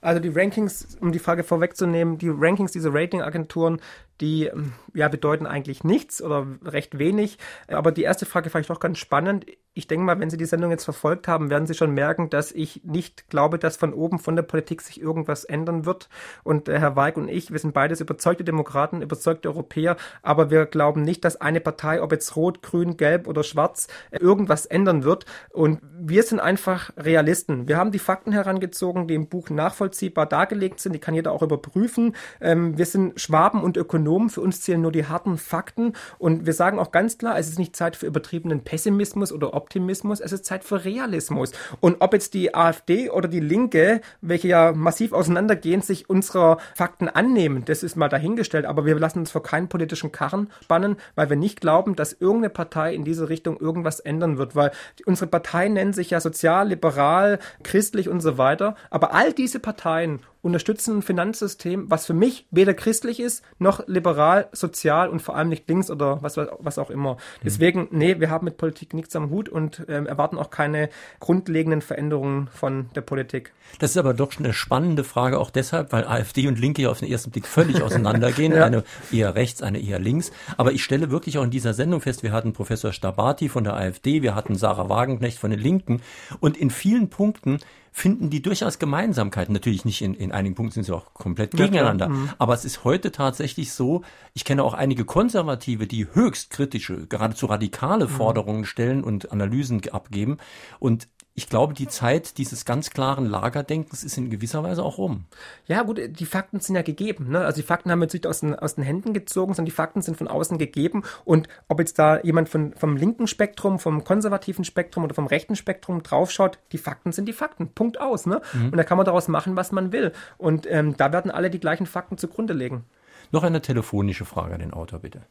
Also die Rankings, um die Frage vorwegzunehmen, die Rankings dieser Ratingagenturen, die ähm, ja bedeuten eigentlich nichts oder recht wenig. Aber die erste Frage fand ich doch ganz spannend. Ich denke mal, wenn Sie die Sendung jetzt verfolgt haben, werden Sie schon merken, dass ich nicht glaube, dass von oben von der Politik sich irgendwas ändern wird. Und äh, Herr Weig und ich, wir sind beides überzeugte Demokraten, überzeugte Europäer, aber wir glauben nicht, dass eine Partei, ob jetzt rot, grün, gelb oder schwarz, äh, irgendwas ändern wird. Und wir sind einfach Realisten. Wir haben die Fakten herangezogen, die im Buch nachvollziehbar dargelegt sind. Die kann jeder auch überprüfen. Ähm, wir sind Schwaben und Ökonomen für uns zählen nur die harten Fakten und wir sagen auch ganz klar, es ist nicht Zeit für übertriebenen Pessimismus oder Optimismus, es ist Zeit für Realismus. Und ob jetzt die AfD oder die Linke, welche ja massiv auseinandergehen, sich unserer Fakten annehmen, das ist mal dahingestellt, aber wir lassen uns vor keinen politischen Karren spannen, weil wir nicht glauben, dass irgendeine Partei in diese Richtung irgendwas ändern wird, weil unsere Parteien nennen sich ja sozial, liberal, christlich und so weiter, aber all diese Parteien unterstützen ein Finanzsystem, was für mich weder christlich ist, noch liberal, sozial und vor allem nicht links oder was, was auch immer. Mhm. Deswegen, nee, wir haben mit Politik nichts am Hut und ähm, erwarten auch keine grundlegenden Veränderungen von der Politik. Das ist aber doch eine spannende Frage, auch deshalb, weil AfD und Linke ja auf den ersten Blick völlig auseinandergehen. ja. Eine eher rechts, eine eher links. Aber ich stelle wirklich auch in dieser Sendung fest, wir hatten Professor Stabati von der AfD, wir hatten Sarah Wagenknecht von den Linken und in vielen Punkten finden die durchaus Gemeinsamkeiten. Natürlich nicht in, in einigen Punkten sind sie auch komplett gegeneinander. Mhm. Aber es ist heute tatsächlich so, ich kenne auch einige Konservative, die höchst kritische, geradezu radikale mhm. Forderungen stellen und Analysen abgeben. Und ich glaube, die Zeit dieses ganz klaren Lagerdenkens ist in gewisser Weise auch rum. Ja, gut, die Fakten sind ja gegeben. Ne? Also die Fakten haben wir jetzt nicht aus den, aus den Händen gezogen, sondern die Fakten sind von außen gegeben. Und ob jetzt da jemand von, vom linken Spektrum, vom konservativen Spektrum oder vom rechten Spektrum draufschaut, die Fakten sind die Fakten. Punkt aus. Ne? Mhm. Und da kann man daraus machen, was man will. Und ähm, da werden alle die gleichen Fakten zugrunde legen. Noch eine telefonische Frage an den Autor, bitte.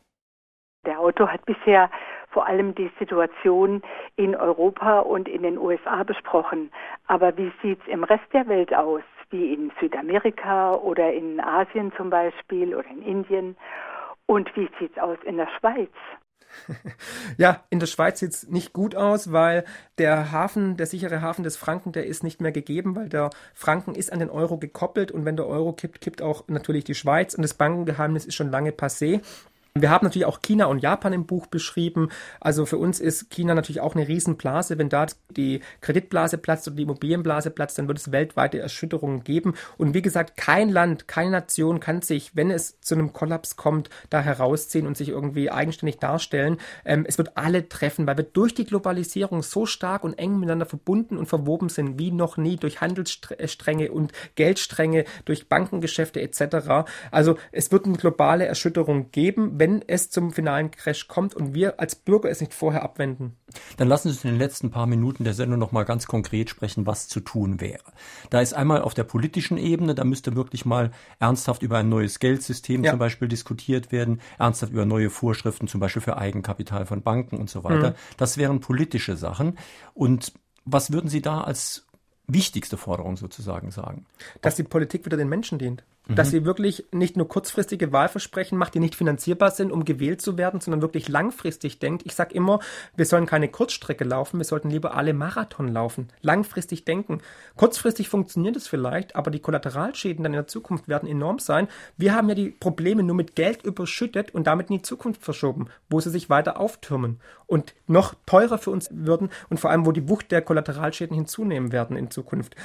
Der Autor hat bisher vor allem die Situation in Europa und in den USA besprochen. Aber wie sieht es im Rest der Welt aus, wie in Südamerika oder in Asien zum Beispiel oder in Indien? Und wie sieht es aus in der Schweiz? Ja, in der Schweiz sieht es nicht gut aus, weil der Hafen, der sichere Hafen des Franken, der ist nicht mehr gegeben, weil der Franken ist an den Euro gekoppelt und wenn der Euro kippt, kippt auch natürlich die Schweiz und das Bankengeheimnis ist schon lange passé. Wir haben natürlich auch China und Japan im Buch beschrieben. Also für uns ist China natürlich auch eine Riesenblase. Wenn da die Kreditblase platzt oder die Immobilienblase platzt, dann wird es weltweite Erschütterungen geben. Und wie gesagt, kein Land, keine Nation kann sich, wenn es zu einem Kollaps kommt, da herausziehen und sich irgendwie eigenständig darstellen. Ähm, es wird alle treffen, weil wir durch die Globalisierung so stark und eng miteinander verbunden und verwoben sind wie noch nie durch Handelsstränge und Geldstränge, durch Bankengeschäfte etc. Also es wird eine globale Erschütterung geben, wenn es zum finalen Crash kommt und wir als Bürger es nicht vorher abwenden. Dann lassen Sie uns in den letzten paar Minuten der Sendung noch mal ganz konkret sprechen, was zu tun wäre. Da ist einmal auf der politischen Ebene, da müsste wirklich mal ernsthaft über ein neues Geldsystem ja. zum Beispiel diskutiert werden, ernsthaft über neue Vorschriften, zum Beispiel für Eigenkapital von Banken und so weiter. Mhm. Das wären politische Sachen. Und was würden Sie da als wichtigste Forderung sozusagen sagen? Dass die Politik wieder den Menschen dient dass mhm. sie wirklich nicht nur kurzfristige Wahlversprechen macht, die nicht finanzierbar sind, um gewählt zu werden, sondern wirklich langfristig denkt. Ich sage immer, wir sollen keine Kurzstrecke laufen, wir sollten lieber alle Marathon laufen. Langfristig denken. Kurzfristig funktioniert es vielleicht, aber die Kollateralschäden dann in der Zukunft werden enorm sein. Wir haben ja die Probleme nur mit Geld überschüttet und damit in die Zukunft verschoben, wo sie sich weiter auftürmen und noch teurer für uns würden und vor allem, wo die Wucht der Kollateralschäden hinzunehmen werden in Zukunft.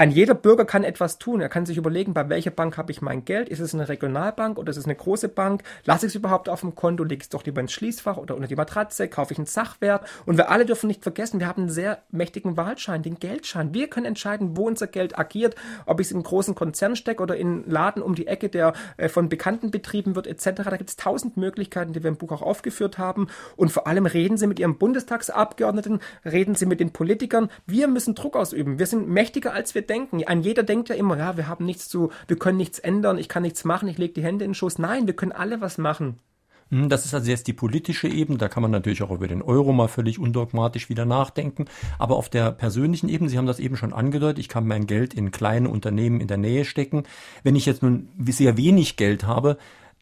Ein jeder Bürger kann etwas tun. Er kann sich überlegen, bei welcher Bank habe ich mein Geld? Ist es eine Regionalbank oder ist es eine große Bank? Lasse ich es überhaupt auf dem Konto? Lege ich es doch lieber ins Schließfach oder unter die Matratze? Kaufe ich einen Sachwert? Und wir alle dürfen nicht vergessen, wir haben einen sehr mächtigen Wahlschein, den Geldschein. Wir können entscheiden, wo unser Geld agiert, ob ich es in einen großen Konzern stecke oder in einen Laden um die Ecke, der äh, von Bekannten betrieben wird, etc. Da gibt es tausend Möglichkeiten, die wir im Buch auch aufgeführt haben. Und vor allem reden Sie mit Ihrem Bundestagsabgeordneten, reden Sie mit den Politikern. Wir müssen Druck ausüben. Wir sind mächtiger, als wir denken. Ein jeder denkt ja immer, ja, wir haben nichts zu, wir können nichts ändern, ich kann nichts machen, ich lege die Hände in den Schoß. Nein, wir können alle was machen. Hm, das ist also jetzt die politische Ebene, da kann man natürlich auch über den Euro mal völlig undogmatisch wieder nachdenken. Aber auf der persönlichen Ebene, Sie haben das eben schon angedeutet, ich kann mein Geld in kleine Unternehmen in der Nähe stecken. Wenn ich jetzt nun sehr wenig Geld habe,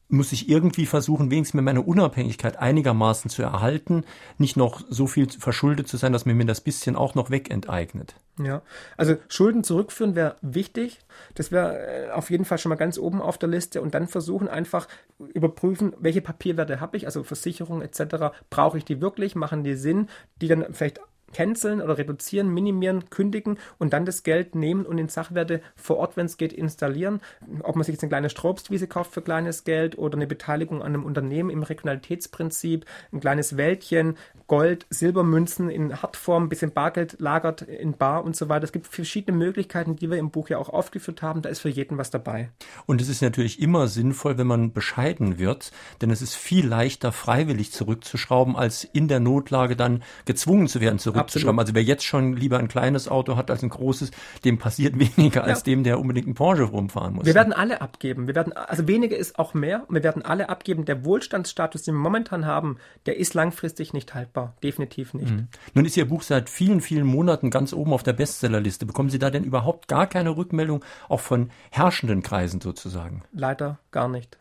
muss ich irgendwie versuchen, wenigstens mir meine Unabhängigkeit einigermaßen zu erhalten, nicht noch so viel verschuldet zu sein, dass mir mir das bisschen auch noch wegenteignet. Ja, also Schulden zurückführen wäre wichtig. Das wäre äh, auf jeden Fall schon mal ganz oben auf der Liste und dann versuchen einfach überprüfen, welche Papierwerte habe ich, also Versicherung etc. Brauche ich die wirklich? Machen die Sinn? Die dann vielleicht canceln oder reduzieren, minimieren, kündigen und dann das Geld nehmen und in Sachwerte vor Ort, wenn es geht, installieren. Ob man sich jetzt eine kleine Strobstwiese kauft für kleines Geld oder eine Beteiligung an einem Unternehmen im Regionalitätsprinzip, ein kleines Wäldchen, Gold, Silbermünzen in Hartform, ein bisschen Bargeld lagert in Bar und so weiter. Es gibt verschiedene Möglichkeiten, die wir im Buch ja auch aufgeführt haben. Da ist für jeden was dabei. Und es ist natürlich immer sinnvoll, wenn man bescheiden wird, denn es ist viel leichter, freiwillig zurückzuschrauben, als in der Notlage dann gezwungen zu werden, zurückzuschrauben abzuschreiben. Also wer jetzt schon lieber ein kleines Auto hat als ein großes, dem passiert weniger als ja. dem, der unbedingt einen Porsche rumfahren muss. Wir werden alle abgeben. Wir werden, also weniger ist auch mehr. Wir werden alle abgeben. Der Wohlstandsstatus, den wir momentan haben, der ist langfristig nicht haltbar. Definitiv nicht. Mhm. Nun ist Ihr Buch seit vielen, vielen Monaten ganz oben auf der Bestsellerliste. Bekommen Sie da denn überhaupt gar keine Rückmeldung, auch von herrschenden Kreisen sozusagen? Leider gar nicht.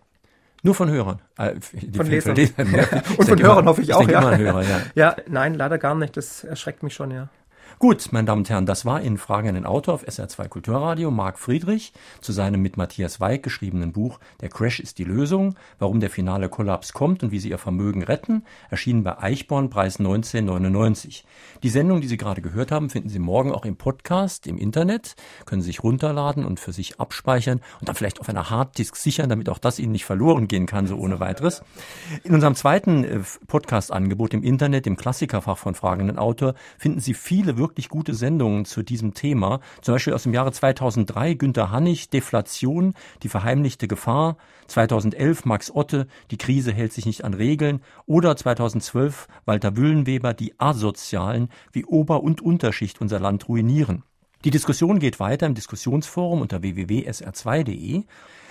Nur von Hörern. Äh, von Lesern. Lesern ja. Und von Hörern hoffe ich auch, ja. Hörer, ja. ja. nein, leider gar nicht. Das erschreckt mich schon, ja. Gut, meine Damen und Herren, das war in Fragen an den Autor auf SR2 Kulturradio Marc Friedrich zu seinem mit Matthias Weig geschriebenen Buch Der Crash ist die Lösung, warum der finale Kollaps kommt und wie Sie Ihr Vermögen retten, erschienen bei Eichborn, Preis 1999. Die Sendung, die Sie gerade gehört haben, finden Sie morgen auch im Podcast, im Internet, können Sie sich runterladen und für sich abspeichern und dann vielleicht auf einer Harddisk sichern, damit auch das Ihnen nicht verloren gehen kann, so ohne weiteres. In unserem zweiten äh, Podcast-Angebot im Internet, im Klassikerfach von Fragen an den Autor, finden Sie viele wirklich gute Sendungen zu diesem Thema. Zum Beispiel aus dem Jahre 2003 Günter Hannig, Deflation, die verheimlichte Gefahr. 2011 Max Otte, die Krise hält sich nicht an Regeln. Oder 2012 Walter Wüllenweber, die Asozialen, wie Ober- und Unterschicht unser Land ruinieren. Die Diskussion geht weiter im Diskussionsforum unter www.sr2.de.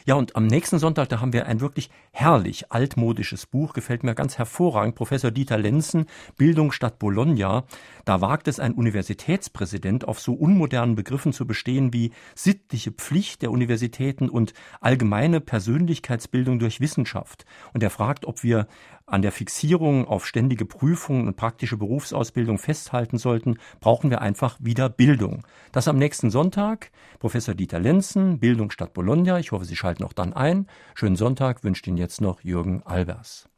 Ja, und am nächsten Sonntag, da haben wir ein wirklich herrlich altmodisches Buch, gefällt mir ganz hervorragend. Professor Dieter Lenzen, Bildung statt Bologna. Da wagt es ein Universitätspräsident auf so unmodernen Begriffen zu bestehen wie sittliche Pflicht der Universitäten und allgemeine Persönlichkeitsbildung durch Wissenschaft. Und er fragt, ob wir an der Fixierung auf ständige Prüfungen und praktische Berufsausbildung festhalten sollten, brauchen wir einfach wieder Bildung. Das am nächsten Sonntag. Professor Dieter Lenzen, Bildung statt Bologna. Ich hoffe, Sie schalten auch dann ein. Schönen Sonntag wünscht Ihnen jetzt noch Jürgen Albers.